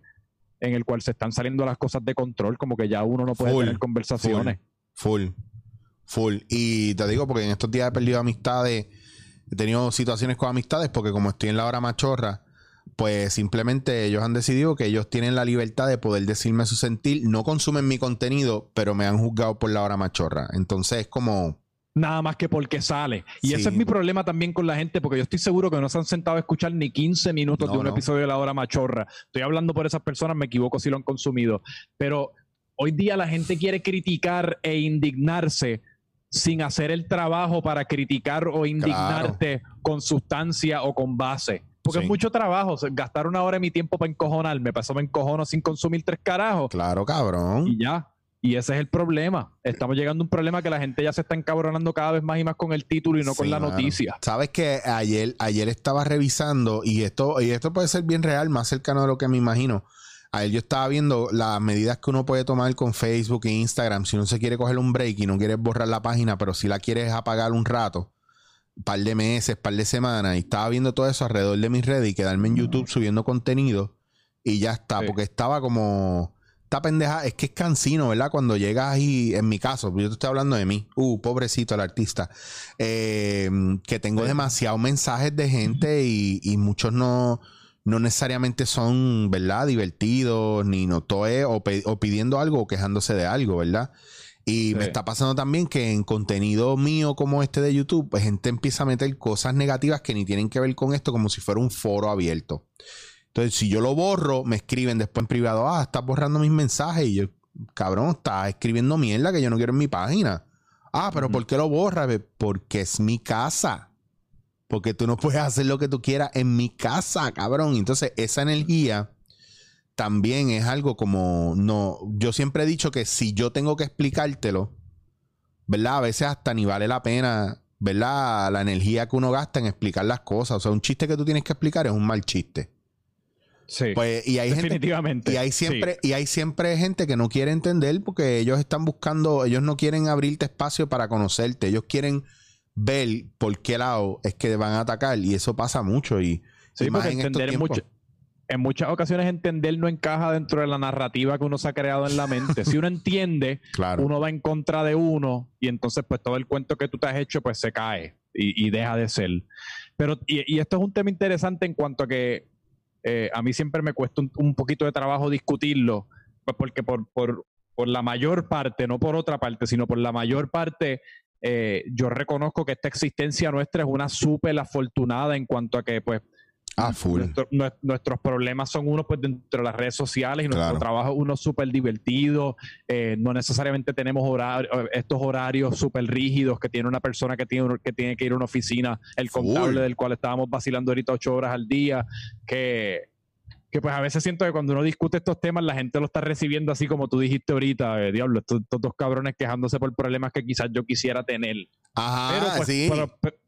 en el cual se están saliendo las cosas de control, como que ya uno no puede tener conversaciones. Full, full, Y te digo porque en estos días he perdido amistades, he tenido situaciones con amistades porque como estoy en la hora machorra, pues simplemente ellos han decidido que ellos tienen la libertad de poder decirme su sentir. No consumen mi contenido, pero me han juzgado por la hora machorra. Entonces es como... Nada más que porque sale. Y ese es mi problema también con la gente, porque yo estoy seguro que no se han sentado a escuchar ni 15 minutos de un episodio de la hora machorra. Estoy hablando por esas personas, me equivoco si lo han consumido. Pero hoy día la gente quiere criticar e indignarse sin hacer el trabajo para criticar o indignarte con sustancia o con base. Porque es mucho trabajo. gastar una hora de mi tiempo para encojonarme. Para eso me encojono sin consumir tres carajos. Claro, cabrón. Y ya. Y ese es el problema. Estamos llegando a un problema que la gente ya se está encabronando cada vez más y más con el título y no con la noticia. Sabes que ayer, ayer estaba revisando, y esto, y esto puede ser bien real, más cercano de lo que me imagino. Ayer yo estaba viendo las medidas que uno puede tomar con Facebook e Instagram. Si uno se quiere coger un break y no quiere borrar la página, pero si la quieres apagar un rato par de meses, par de semanas, y estaba viendo todo eso alrededor de mis redes y quedarme en YouTube subiendo contenido y ya está, porque estaba como, esta pendeja, es que es cansino, ¿verdad? Cuando llegas y, en mi caso, yo te estoy hablando de mí, uh, pobrecito el artista, em, que tengo demasiados mensajes de gente y, y muchos no, no necesariamente son, ¿verdad? Divertidos, ni no toe, o, o pidiendo algo o quejándose de algo, ¿verdad? Y me está pasando también que en contenido mío como este de YouTube, pues gente empieza a meter cosas negativas que ni tienen que ver con esto, como si fuera un foro abierto. Entonces, si yo lo borro, me escriben después en privado, ah, estás borrando mis mensajes. Y yo, cabrón, estás escribiendo mierda que yo no quiero en mi página. Ah, pero ¿por qué lo borras? Porque es mi casa. Porque tú no puedes hacer lo que tú quieras en mi casa, cabrón. Entonces, esa energía también es algo como, no, yo siempre he dicho que si yo tengo que explicártelo, ¿verdad? A veces hasta ni vale la pena, ¿verdad? La energía que uno gasta en explicar las cosas. O sea, un chiste que tú tienes que explicar es un mal chiste. Sí. Pues, y hay definitivamente. y hay siempre, y hay siempre gente que no quiere entender porque ellos están buscando, ellos no quieren abrirte espacio para conocerte. Ellos quieren ver por qué lado es que van a atacar. Y eso pasa mucho. Y, sí, porque entender mucho en muchas ocasiones entender no encaja dentro de la narrativa que uno se ha creado en la mente. Si uno entiende, uno va en contra de uno y entonces pues todo el cuento que tú te has hecho pues se cae y, deja de ser. Pero y, esto es un tema interesante en cuanto a que eh, a mí siempre me cuesta un, poquito de trabajo discutirlo, pues porque por, por, por, la mayor parte, no por otra parte, sino por la mayor parte, eh, yo reconozco que esta existencia nuestra es una súper afortunada en cuanto a que pues Ah, full. nuestros problemas son unos pues dentro de las redes sociales y nuestro trabajo es uno súper divertido. Eh, no necesariamente tenemos estos horarios súper rígidos que tiene una persona que tiene, que tiene que ir a una oficina, el contable del cual estábamos vacilando ahorita ocho horas al día, que, que pues a veces siento que cuando uno discute estos temas la gente lo está recibiendo así como tú dijiste ahorita, eh, diablo, estos, dos cabrones quejándose por problemas que quizás yo quisiera tener. Ajá, pero, pues, sí.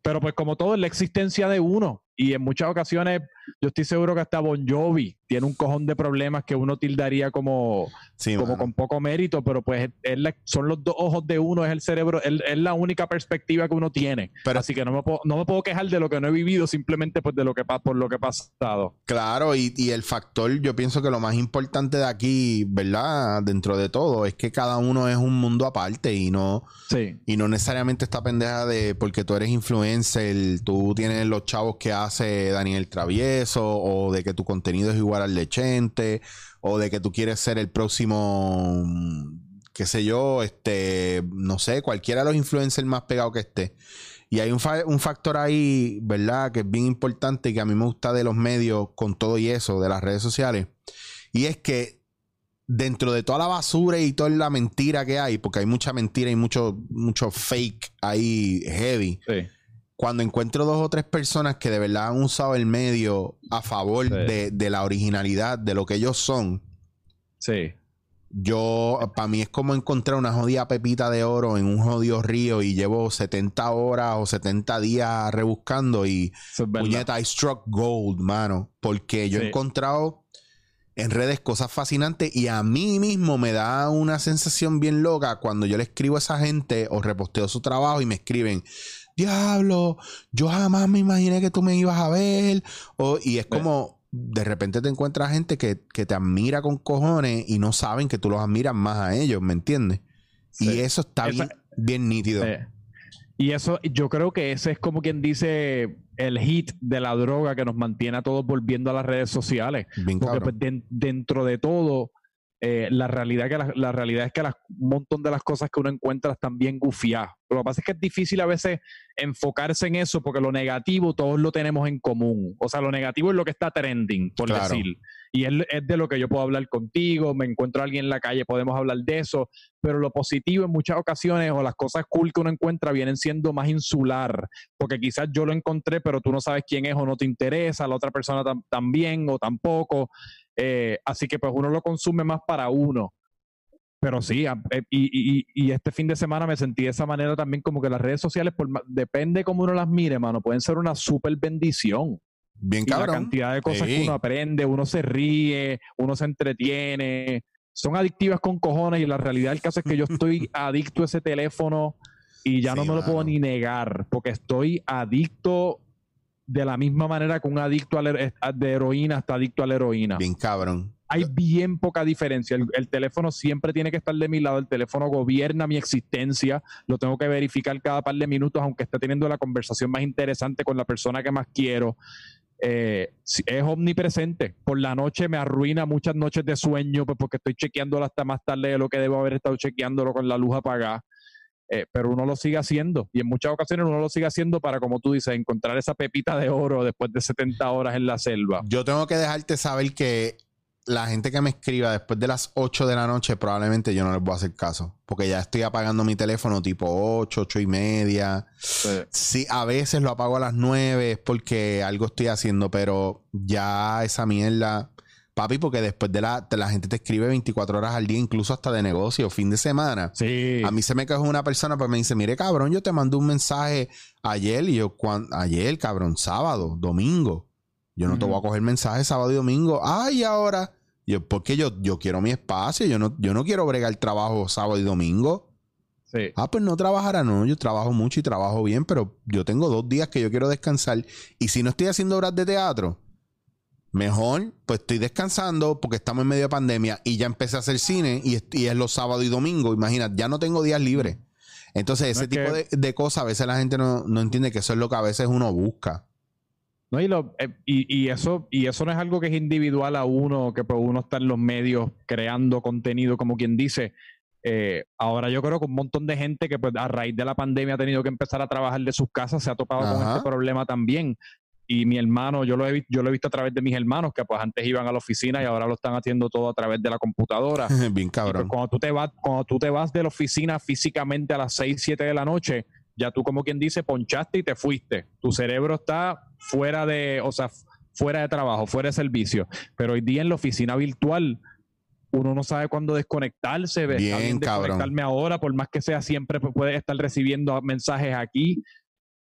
pero, pues como todo es la existencia de uno. Y en muchas ocasiones, yo estoy seguro que hasta Bon Jovi tiene un cojón de problemas que uno tildaría como, como con poco mérito, pero pues son los dos ojos de uno, es el cerebro, es, la única perspectiva que uno tiene. Así que no me, puedo, no me puedo quejar de lo que no he vivido, simplemente pues de lo que, por lo que he pasado. Claro, y, y el factor, yo pienso que lo más importante de aquí, ¿verdad? Dentro de todo, es que cada uno es un mundo aparte y no, y no necesariamente esta pendeja de porque tú eres influencer, tú tienes los chavos que hace Daniel Travieso, o de que tu contenido es igual al de Chente, o de que tú quieres ser el próximo, mm, qué sé yo, este, no sé, cualquiera de los influencers más pegados que esté. Y hay un, factor ahí, ¿verdad? Que es bien importante y que a mí me gusta de los medios con todo y eso, de las redes sociales. Y es que dentro de toda la basura y toda la mentira que hay, porque hay mucha mentira y mucho, mucho fake ahí heavy. Cuando encuentro dos o tres personas que de verdad han usado el medio a favor de, de, la originalidad, de lo que ellos son. Sí. Yo, para mí es como encontrar una jodida pepita de oro en un jodido río y llevo 70 horas o 70 días rebuscando y puñeta, I struck gold, mano. Porque yo he encontrado en redes cosas fascinantes y a mí mismo me da una sensación bien loca cuando yo le escribo a esa gente o reposteo su trabajo y me escriben, diablo, yo jamás me imaginé que tú me ibas a ver. O, y es como, de repente te encuentras gente que, te admira con cojones y no saben que tú los admiras más a ellos, ¿me entiendes? Y eso está bien, nítido. Y eso, yo creo que ese es como quien dice el hit de la droga que nos mantiene a todos volviendo a las redes sociales. Porque pues, dentro de todo, eh, la, realidad que la, realidad es que un montón de las cosas que uno encuentra están bien gufiadas. Lo que pasa es que es difícil a veces enfocarse en eso porque lo negativo todos lo tenemos en común. O sea, lo negativo es lo que está trending, por decir. Y es, es, de lo que yo puedo hablar contigo, me encuentro a alguien en la calle, podemos hablar de eso. Pero lo positivo en muchas ocasiones o las cosas cool que uno encuentra vienen siendo más insular. Porque quizás yo lo encontré, pero tú no sabes quién es o no te interesa, la otra persona también o tampoco. Eh, así que pues uno lo consume más para uno. Pero sí, eh, y, este fin de semana me sentí de esa manera también como que las redes sociales, por, depende cómo uno las mire, mano, pueden ser una super bendición. Bien cabrón. la cantidad de cosas que uno aprende, uno se ríe, uno se entretiene. Son adictivas con cojones y la realidad del caso es que yo estoy adicto a ese teléfono y ya no me lo puedo ni negar porque estoy adicto de la misma manera que un adicto de heroína está adicto a la heroína. Bien cabrón. Hay bien poca diferencia. El, teléfono siempre tiene que estar de mi lado. El teléfono gobierna mi existencia. Lo tengo que verificar cada par de minutos, aunque esté teniendo la conversación más interesante con la persona que más quiero. Eh, es omnipresente. Por la noche me arruina muchas noches de sueño pues, porque estoy chequeándolo hasta más tarde de lo que debo haber estado chequeándolo con la luz apagada. Eh, pero uno lo sigue haciendo y en muchas ocasiones uno lo sigue haciendo para, como tú dices, encontrar esa pepita de oro después de 70 horas en la selva. Yo tengo que dejarte saber que la gente que me escriba después de las 8 de la noche, probablemente yo no les voy a hacer caso. Porque ya estoy apagando mi teléfono tipo 8, 8 y media. Sí. a veces lo apago a las 9 es porque algo estoy haciendo, pero ya esa mierda Papi, porque después de la, la gente te escribe 24 horas al día, incluso hasta de negocio, fin de semana. Sí. A mí se me quejó una persona, pues me dice, mire, cabrón, yo te mandé un mensaje ayer y yo, ayer, cabrón, sábado, domingo. Yo no te voy a coger mensaje sábado y domingo. Ay, ahora. Yo, porque yo, yo quiero mi espacio, yo no, yo no quiero bregar el trabajo sábado y domingo. Sí. Ah, pues no trabajará, no. Yo trabajo mucho y trabajo bien, pero yo tengo dos días que yo quiero descansar. Y si no estoy haciendo horas de teatro, Mejor, pues estoy descansando porque estamos en medio de pandemia y ya empecé a hacer cine y, es los sábados y domingos. Imagínate, ya no tengo días libres. Entonces, ese tipo de, cosas a veces la gente no, entiende que eso es lo que a veces uno busca. No, y, lo, eh, y, eso, y eso no es algo que es individual a uno, que pues uno está en los medios creando contenido, como quien dice. Eh, ahora yo creo que un montón de gente que pues, a raíz de la pandemia ha tenido que empezar a trabajar de sus casas se ha topado con este problema también y mi hermano, yo lo, he, yo lo he visto a través de mis hermanos, que pues antes iban a la oficina y ahora lo están haciendo todo a través de la computadora. Bien pues, cabrón. cuando, tú te vas, cuando tú te vas de la oficina físicamente a las 6, 7 de la noche, ya tú como quien dice, ponchaste y te fuiste. Tu cerebro está fuera de, o sea, fuera de trabajo, fuera de servicio. Pero hoy día en la oficina virtual, uno no sabe cuándo desconectarse. Bien, cabrón. desconectarme ahora, por más que sea, siempre puedes estar recibiendo mensajes aquí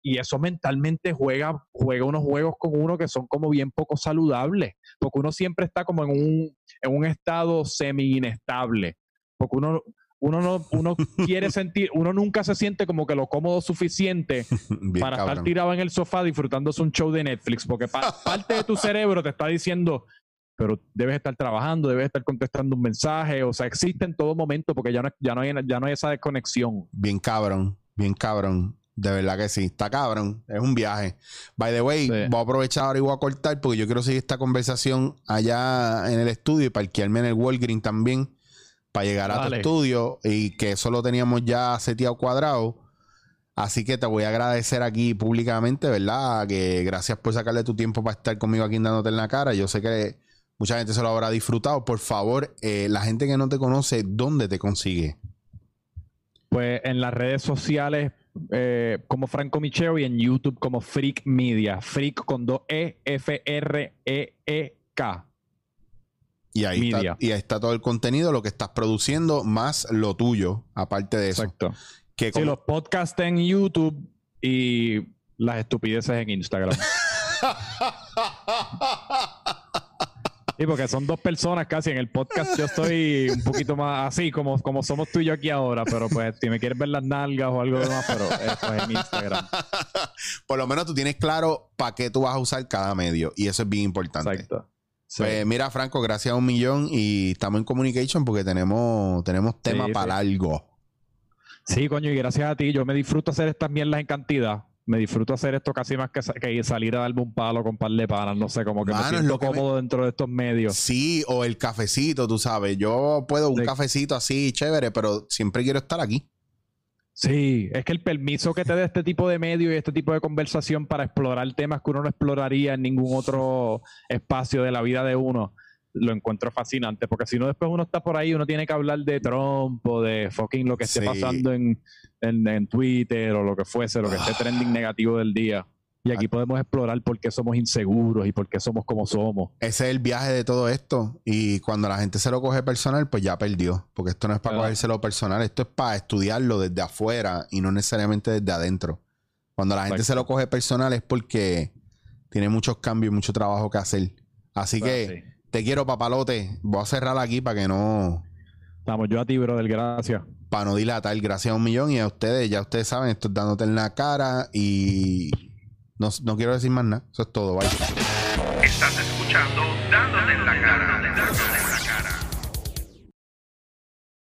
y eso mentalmente juega, juega unos juegos con uno que son como bien poco saludables, porque uno siempre está como en un, en un estado semi-inestable, porque uno, uno no uno quiere sentir, uno nunca se siente como que lo cómodo suficiente para estar tirado en el sofá disfrutándose un show de Netflix, porque parte de tu cerebro te está diciendo, pero debes estar trabajando, debes estar contestando un mensaje, o sea, existe en todo momento porque ya no, ya no, hay, ya no hay esa desconexión. Bien cabrón, bien cabrón. De verdad que sí. Está cabrón. Es un viaje. By the way, Sí. voy a aprovechar ahora y voy a cortar porque yo quiero seguir esta conversación allá en el estudio y parquearme en el Walgreen también para llegar a tu estudio y que eso lo teníamos ya seteado cuadrado. Así que te voy a agradecer aquí públicamente, ¿verdad? Que gracias por sacarle tu tiempo para estar conmigo aquí dándote en la cara. Yo sé que mucha gente se lo habrá disfrutado. Por favor, eh, la gente que no te conoce, ¿dónde te consigue? Pues en las redes sociales eh, como Franco Micheo y en YouTube como Freak Media. Freak con dos E, F-R-E-E-K. Y ahí, Media. está, y ahí está todo el contenido, lo que estás produciendo, más lo tuyo, aparte de eso. Exacto. Que Sí, los podcasts en YouTube y las estupideces en Instagram. Sí, porque son dos personas casi. En el podcast yo estoy un poquito más así, como, como somos tú y yo aquí ahora. Pero pues, si me quieres ver las nalgas o algo demás, pero eso es en Instagram. Por lo menos tú tienes claro para qué tú vas a usar cada medio. Y eso es bien importante. Exacto. Sí. Pues mira, Franco, gracias a un millón y estamos en communication porque tenemos, tenemos tema Sí, para algo. Sí, coño, y gracias a ti. Yo me disfruto hacer estas mierdas en cantidad. Me disfruto hacer esto casi más que, sa- que salir a darme un palo con par de panas. No sé, como que Mano, me es siento lo que me- cómodo dentro de estos medios. Sí, o el cafecito, tú sabes. Yo puedo un Sí. cafecito así, chévere, pero siempre quiero estar aquí. Sí, es que el permiso que te da este tipo de medio y este tipo de conversación para explorar temas que uno no exploraría en ningún otro espacio de la vida de uno, lo encuentro fascinante, porque si no después uno está por ahí, uno tiene que hablar de Trump o de fucking lo que esté Sí. pasando en, en, en Twitter o lo que fuese, lo que esté trending negativo del día. Y aquí podemos explorar por qué somos inseguros y por qué somos como somos. Ese es el viaje de todo esto. Y cuando la gente se lo coge personal, pues ya perdió. Porque esto no es para Claro. cogérselo personal, esto es para estudiarlo desde afuera y no necesariamente desde adentro. Cuando la gente Exacto. se lo coge personal es porque tiene muchos cambios y mucho trabajo que hacer. Así que Sí. Te quiero, papalote. Voy a cerrar aquí para que no, Estamos yo a ti, brother, gracias. para no dilatar. Gracias a un millón y a ustedes, ya ustedes saben, esto es dándote en la cara y no, no quiero decir más nada. Eso es todo. Bye. Estás escuchando Dándote en la cara. Dándote en la cara.